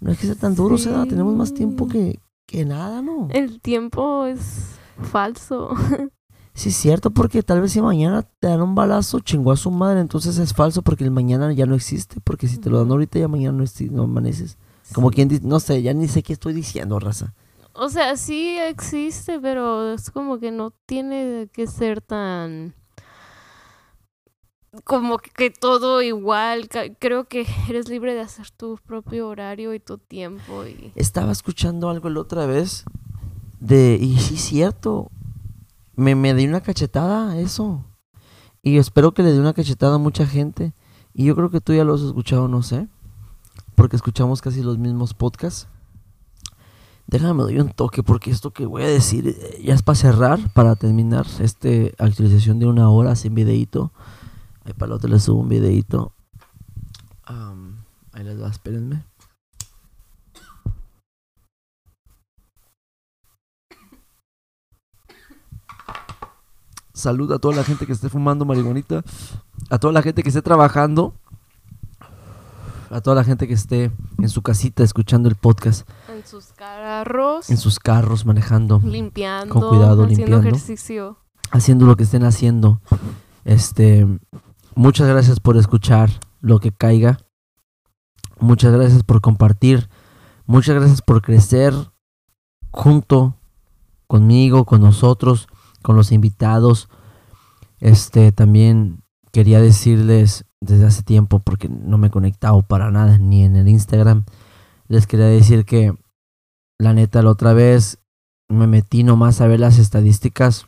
No es que sea tan duro, o sea, tenemos más tiempo que, que nada, ¿no? El tiempo es falso. Sí, es cierto, porque tal vez si mañana te dan un balazo, chingó a su madre, entonces es falso porque el mañana ya no existe, porque si te lo dan ahorita ya mañana no, no amaneces. Como quien dice, no sé, ya ni sé qué estoy diciendo, raza. O sea, sí existe, pero es como que no tiene que ser tan... Como que todo igual. Creo que eres libre de hacer tu propio horario y tu tiempo. Y... Estaba escuchando algo la otra vez de, y sí, es cierto, me, me di una cachetada eso. Y espero que le dé una cachetada a mucha gente. Y yo creo que tú ya lo has escuchado, no sé. Porque escuchamos casi los mismos podcasts. Déjame doy un toque porque esto que voy a decir eh, ya es para cerrar, para terminar esta actualización de una hora sin videito. Ahí para el otro le subo un videito. Ahí les va, espérenme. Salud a toda la gente que esté fumando marihuanita, a toda la gente que esté trabajando, a toda la gente que esté en su casita escuchando el podcast, En sus carros, en sus carros manejando, limpiando, con cuidado, haciendo limpiando. ejercicio. haciendo lo que estén haciendo. Este, muchas gracias por escuchar lo que caiga. Muchas gracias por compartir. Muchas gracias por crecer junto conmigo, con nosotros, con los invitados. Este, también quería decirles desde hace tiempo porque no me he conectado para nada, ni en el Instagram. Les quería decir que la neta la otra vez me metí nomás a ver las estadísticas.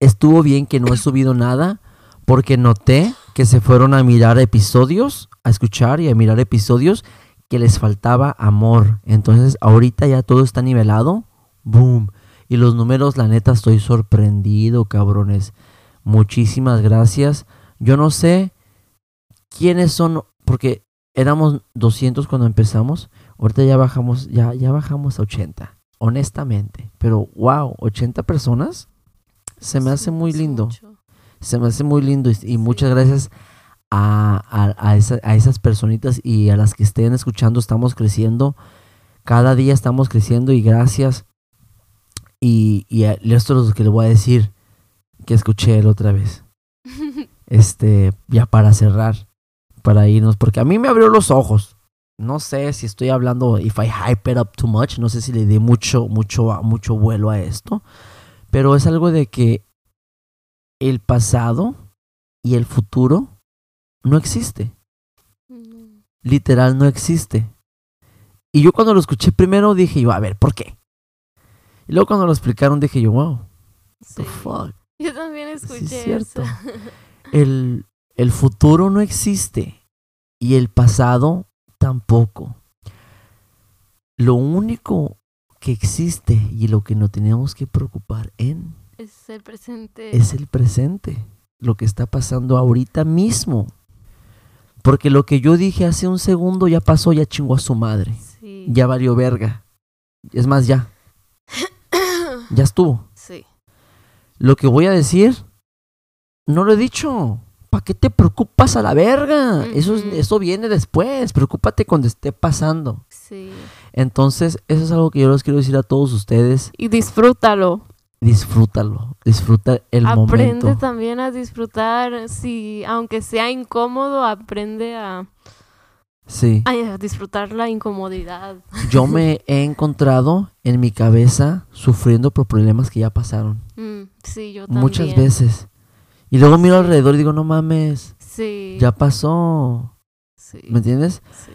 Estuvo bien que no he subido nada porque noté que se fueron a mirar episodios, a escuchar y a mirar episodios que les faltaba amor. Entonces ahorita ya todo está nivelado. Boom. Y los números, la neta, estoy sorprendido, cabrones. Muchísimas gracias. Yo no sé quiénes son, porque éramos 200 cuando empezamos. Ahorita ya bajamos, ya, ya bajamos a 80, honestamente. Pero wow, 80 personas. Se me hace muy lindo. Se me hace muy lindo y, y muchas gracias a, a- a esa- a esas personitas y a las que estén escuchando. Estamos creciendo. Cada día estamos creciendo y gracias. Y, y a- esto es lo que le voy a decir que escuché la otra vez. Este, ya para cerrar, para irnos, porque a mí me abrió los ojos. No sé si estoy hablando, if I hype it up too much, no sé si le di mucho, mucho, mucho vuelo a esto, pero es algo de que el pasado y el futuro no existe. Mm, Literal no existe. Y yo cuando lo escuché primero dije yo, a ver, ¿por qué? Y luego cuando lo explicaron dije yo, wow, sí. the fuck. Yo también Sí, escuché es cierto. eso. El, el futuro no existe y el pasado tampoco. Lo único que existe y lo que nos tenemos que preocupar en es el presente. es el presente, lo que está pasando ahorita mismo. Porque lo que yo dije hace un segundo ya pasó, ya chingó a su madre. Sí. Ya valió verga. Es más, ya, ya estuvo. sí. Lo que voy a decir, no lo he dicho. ¿Para qué te preocupas a la verga? Eso, es- eso viene después. Preocúpate cuando esté pasando. Sí. Entonces, eso es algo que yo les quiero decir a todos ustedes. Y disfrútalo. Disfrútalo. Disfruta el aprende momento. también a disfrutar. Si, aunque sea incómodo, aprende a, Sí. a disfrutar la incomodidad. Yo me he encontrado en mi cabeza sufriendo por problemas que ya pasaron. Mm, sí, yo también. Muchas veces. Y luego miro alrededor y digo, no mames, Sí. ya pasó. Sí. ¿Me entiendes? sí.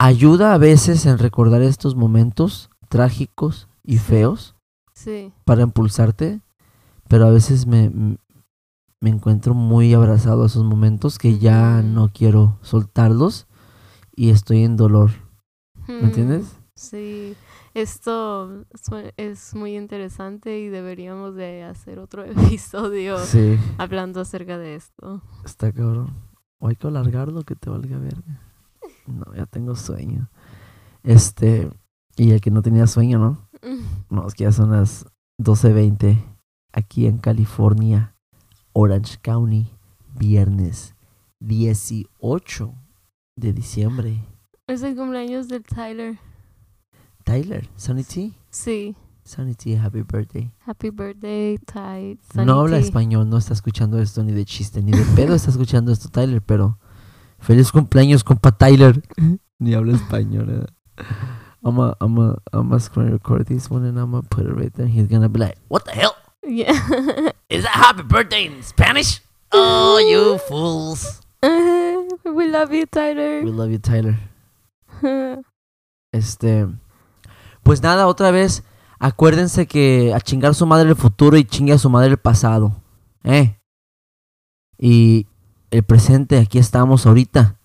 Ayuda a veces en recordar estos momentos trágicos y feos Sí. para impulsarte, pero a veces me, me encuentro muy abrazado a esos momentos que ya no quiero soltarlos y estoy en dolor. ¿Me Mm, entiendes? Sí. Esto es muy interesante y deberíamos de hacer otro episodio Sí, hablando acerca de esto. está cabrón. O hay que alargarlo que te valga verga. No, ya tengo sueño. Este, y el que no tenía sueño, ¿no? No, es que ya son las 12.20 aquí en California, Orange County, viernes 18 de diciembre. Es el cumpleaños de Tyler. Tyler, Sonny T. Sí. Sonny T, happy birthday. Happy birthday, Ty. no habla T. español, no está escuchando esto ni de chiste, ni de pedo está escuchando esto Tyler, pero feliz cumpleaños, compa Tyler. ni habla español. eh. I'm a, I'm a, I'm a record this one and I'm gonna put it right there. He's gonna be like, what the hell? Yeah. Is that happy birthday in Spanish? Oh, you fools. We love you, Tyler. We love you, Tyler. Este. Pues nada, otra vez. Acuérdense que a chingar su madre el futuro y chingue a su madre el pasado. ¿Eh? Y el presente, aquí estamos ahorita.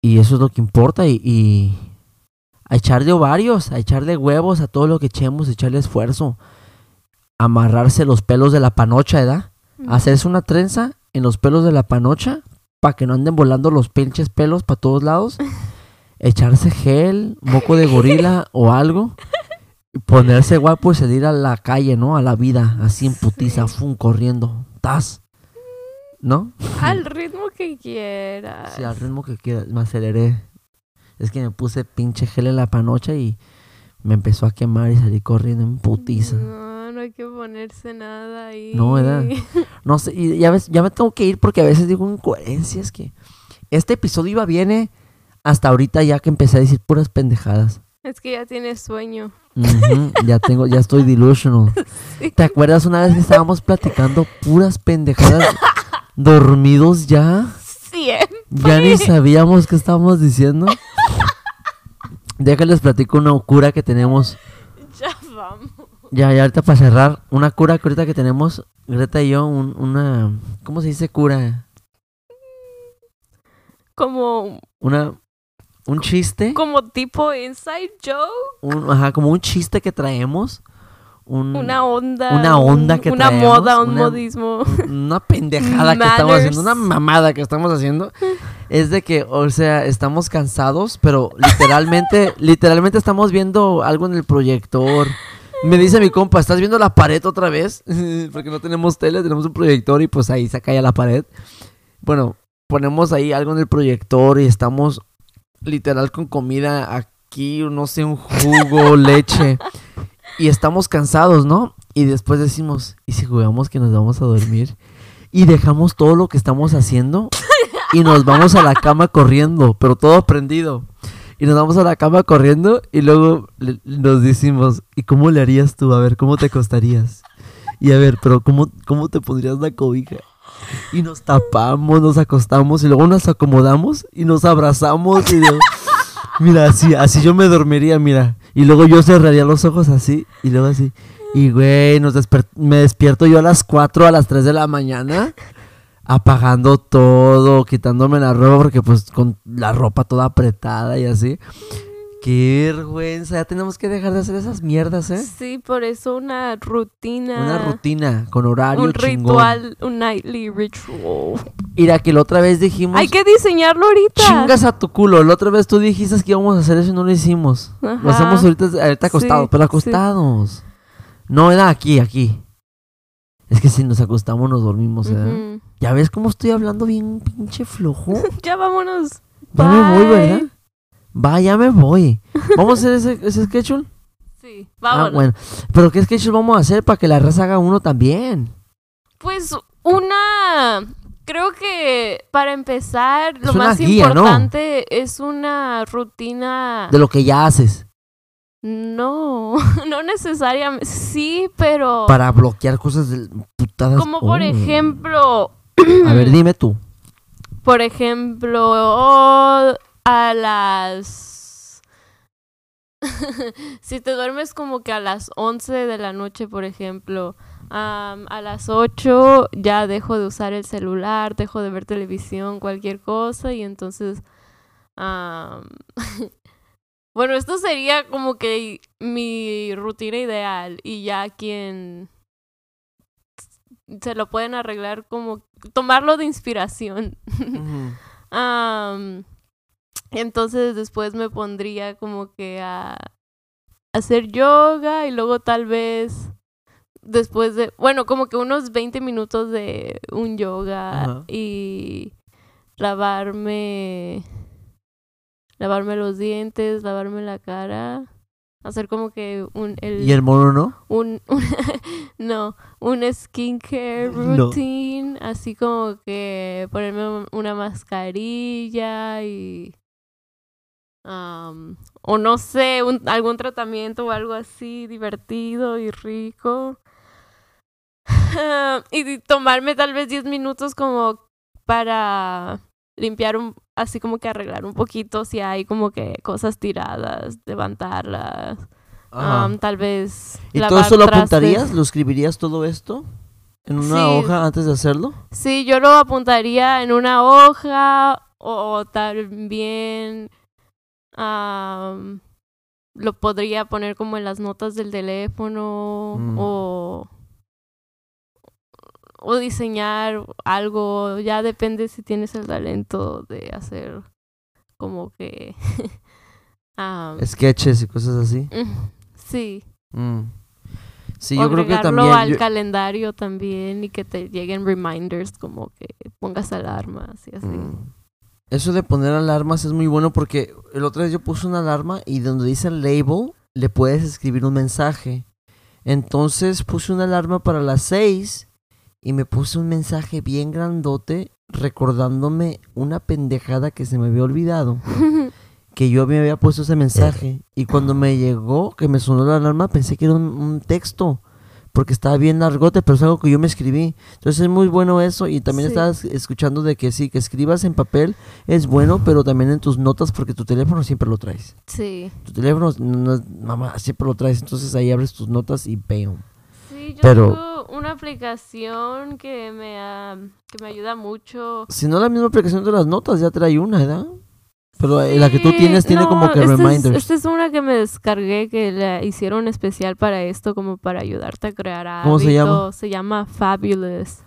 Y eso es lo que importa. Y, y a echarle ovarios, a echarle huevos a todo lo que echemos, echarle esfuerzo. Amarrarse los pelos de la panocha, ¿verdad? hacerse una trenza en los pelos de la panocha para que no anden volando los pinches pelos para todos lados, echarse gel, moco de gorila o algo, y ponerse guapo y salir a la calle, ¿no? A la vida, así en putiza, Sí. fum, corriendo, tas, ¿no? Al ritmo que quieras. Sí, al ritmo que quieras, me aceleré. Es que me puse pinche gel en la panocha y me empezó a quemar y salí corriendo en putiza. No, no hay que ponerse nada ahí. No, ¿verdad? No sé, y ya ves, ya me tengo que ir porque a veces digo incoherencias que este episodio iba bien eh, hasta ahorita ya que empecé a decir puras pendejadas. Es que ya tienes sueño. Ya tengo, ya estoy delusional. Sí. ¿Te acuerdas una vez que estábamos platicando puras pendejadas? dormidos ya. Siempre. Ya ni sabíamos qué estábamos diciendo. Déjales platico una cura que tenemos. Ya. Ya, ya ahorita para cerrar. Una cura que ahorita que tenemos, Greta y yo, un- una... ¿Cómo se dice cura? Como, Una... Un chiste. como tipo inside joke. Un, ajá, como un chiste que traemos. Un, Una onda. una onda que Una traemos, moda, un una- modismo. una pendejada que estamos haciendo, una mamada que estamos haciendo, es de que, o sea, estamos cansados, pero literalmente, literalmente estamos viendo algo en el proyector. Me dice mi compa, ¿estás viendo la pared otra vez? Porque no tenemos tele, tenemos un proyector y pues ahí se cae la pared. Bueno, ponemos ahí algo en el proyector y estamos literal con comida aquí, no sé, un jugo, leche. Y estamos cansados, ¿no? Y después decimos, ¿y si jugamos que nos vamos a dormir? Y dejamos todo lo que estamos haciendo y nos vamos a la cama corriendo, pero todo prendido. Y nos vamos a la cama corriendo y luego nos decimos, ¿y cómo le harías tú? A ver, ¿cómo te acostarías? Y a ver, pero ¿cómo, cómo te pondrías la cobija? Y nos tapamos, nos acostamos y luego nos acomodamos y nos abrazamos y mira, así, así yo me dormiría, mira. Y luego yo cerraría los ojos así y luego así. Y güey, nos me despierto yo a las 4, a las 3 de la mañana, apagando todo, quitándome la ropa porque pues con la ropa toda apretada y así. Qué vergüenza, ya tenemos que dejar de hacer esas mierdas, ¿eh? Sí, por eso una rutina. Una rutina con horario Un chingón. ritual, un nightly ritual. Mira, que la otra vez dijimos... Hay que diseñarlo ahorita. Chingas a tu culo. La otra vez tú dijiste que íbamos a hacer eso y no lo hicimos. Lo hacemos ahorita, ahorita acostados, Sí, pero sí. acostados. No, era aquí, aquí. Es que si nos acostamos nos dormimos, ¿eh? ¿Ya ves cómo estoy hablando bien pinche flojo? Ya vámonos. Ya me voy. ¿verdad? Va, ya me voy. ¿Vamos a hacer ese, ese schedule? Sí, Ah, vámonos. bueno. Pero ¿qué schedule vamos a hacer para que la raza haga uno también? Pues una. Creo que para empezar, lo Es más guía, ¿no? importante es una rutina. De lo que ya haces. No, no necesariamente. Sí, pero. Para bloquear cosas del putadas. Como por Oh. ejemplo. A ver, dime tú. Por ejemplo, oh, a las... si te duermes como que a las 11 de la noche, por ejemplo, a las 8 ya dejo de usar el celular, dejo de ver televisión, cualquier cosa, y entonces... bueno, esto sería como que mi rutina ideal, y ya quien se lo pueden arreglar como tomarlo de inspiración. Entonces después me pondría como que a hacer yoga y luego tal vez después de, bueno, como que unos 20 minutos de un yoga y lavarme lavarme los dientes, lavarme la cara, hacer como que un el, ¿Y el mono no? un, un- no, un skincare No. routine, así como que ponerme un- una mascarilla y am, o no sé, un- algún tratamiento o algo así divertido y rico. y tomarme tal vez 10 minutos como para limpiar un, así como que arreglar un poquito si hay como que cosas tiradas, levantarlas. Am, tal vez. ¿Y todo eso lo apuntarías? ¿Lo escribirías todo esto? ¿En una Sí. hoja antes de hacerlo? Sí, yo lo apuntaría en una hoja o también am, lo podría poner como en las notas del teléfono Mm. o o diseñar algo, ya depende si tienes el talento de hacer como que Sketches y cosas así. sí, Mm. Sí, o yo creo que también. al yo- calendario también y que te lleguen reminders como que pongas alarmas y así. Mm. Eso de poner alarmas es muy bueno porque el otro día yo puse una alarma y donde dice label le puedes escribir un mensaje. Entonces puse una alarma para las 6 y me puse un mensaje bien grandote recordándome una pendejada que se me había olvidado. que yo me había puesto ese mensaje y cuando me llegó, que me sonó la alarma, pensé que era un, un texto. porque estaba bien largote, pero es algo que yo me escribí. Entonces es muy bueno eso y también Sí. estabas escuchando de que sí, que escribas en papel es bueno, pero también en tus notas porque tu teléfono siempre lo traes. Sí. Tu teléfono, no es- mamá, siempre lo traes, entonces ahí abres tus notas y ¡pam! Sí, yo Pero- tengo una aplicación que me, ah, que me ayuda mucho. Si no la misma aplicación de las notas, ya trae una, ¿verdad? Pero eh, la que tú Sí, tienes tiene como no, que esta es- reminders. Esta es una que me descargué que la hicieron especial para esto, como para ayudarte a crear hábitos. ¿Cómo se llama? Se llama Fabulous.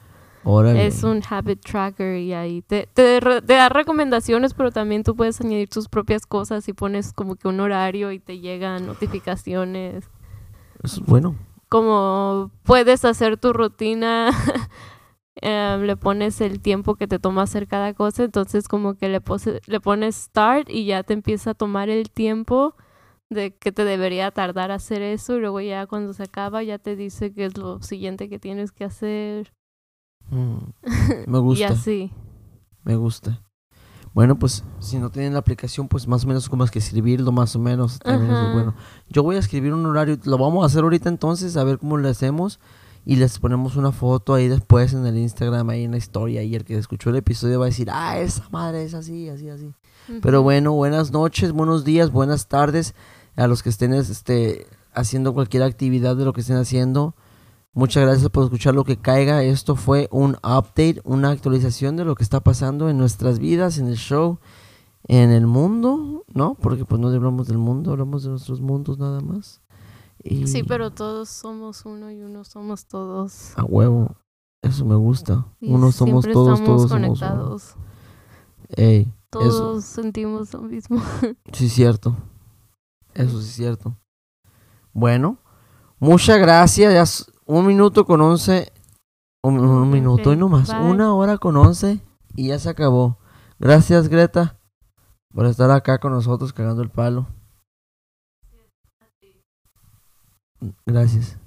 Órale. Es un habit tracker y ahí te, te, te da recomendaciones, pero también tú puedes añadir tus propias cosas y pones como que un horario y te llegan notificaciones. Eso es bueno. Como puedes hacer tu rutina, em, le pones el tiempo que te toma hacer cada cosa, entonces como que le, pose- le pones start y ya te empieza a tomar el tiempo de que te debería tardar hacer eso y luego ya cuando se acaba ya te dice qué es lo siguiente que tienes que hacer Mm, me y gusta. así. Me gusta. Bueno, pues si no tienen la aplicación, pues más o menos como es que escribirlo, más o menos. También es bueno. Yo voy a escribir un horario, lo vamos a hacer ahorita entonces, a ver cómo lo hacemos. Y les ponemos una foto ahí después en el Instagram, ahí en la historia. Y el que escuchó el episodio va a decir, ah, esa madre es así, así, así. Pero bueno, buenas noches, buenos días, buenas tardes a los que estén este, haciendo cualquier actividad de lo que estén haciendo. Muchas gracias por escuchar lo que caiga. Esto fue un update, una actualización de lo que está pasando en nuestras vidas, en el show, en el mundo, ¿no? Porque pues no hablamos del mundo, hablamos de nuestros mundos nada más. Y Sí, pero todos somos uno y uno somos todos. A huevo, eso me gusta. Y Uno somos todos, todos somos uno. conectados. Ey, Todos sentimos lo mismo. Sí, cierto. Eso sí es cierto. Bueno, muchas gracias. Ya un minuto con once. Un, un minuto y no más. bye. Una hora con once y ya se acabó. Gracias, Greta, por estar acá con nosotros cagando el palo. Gracias.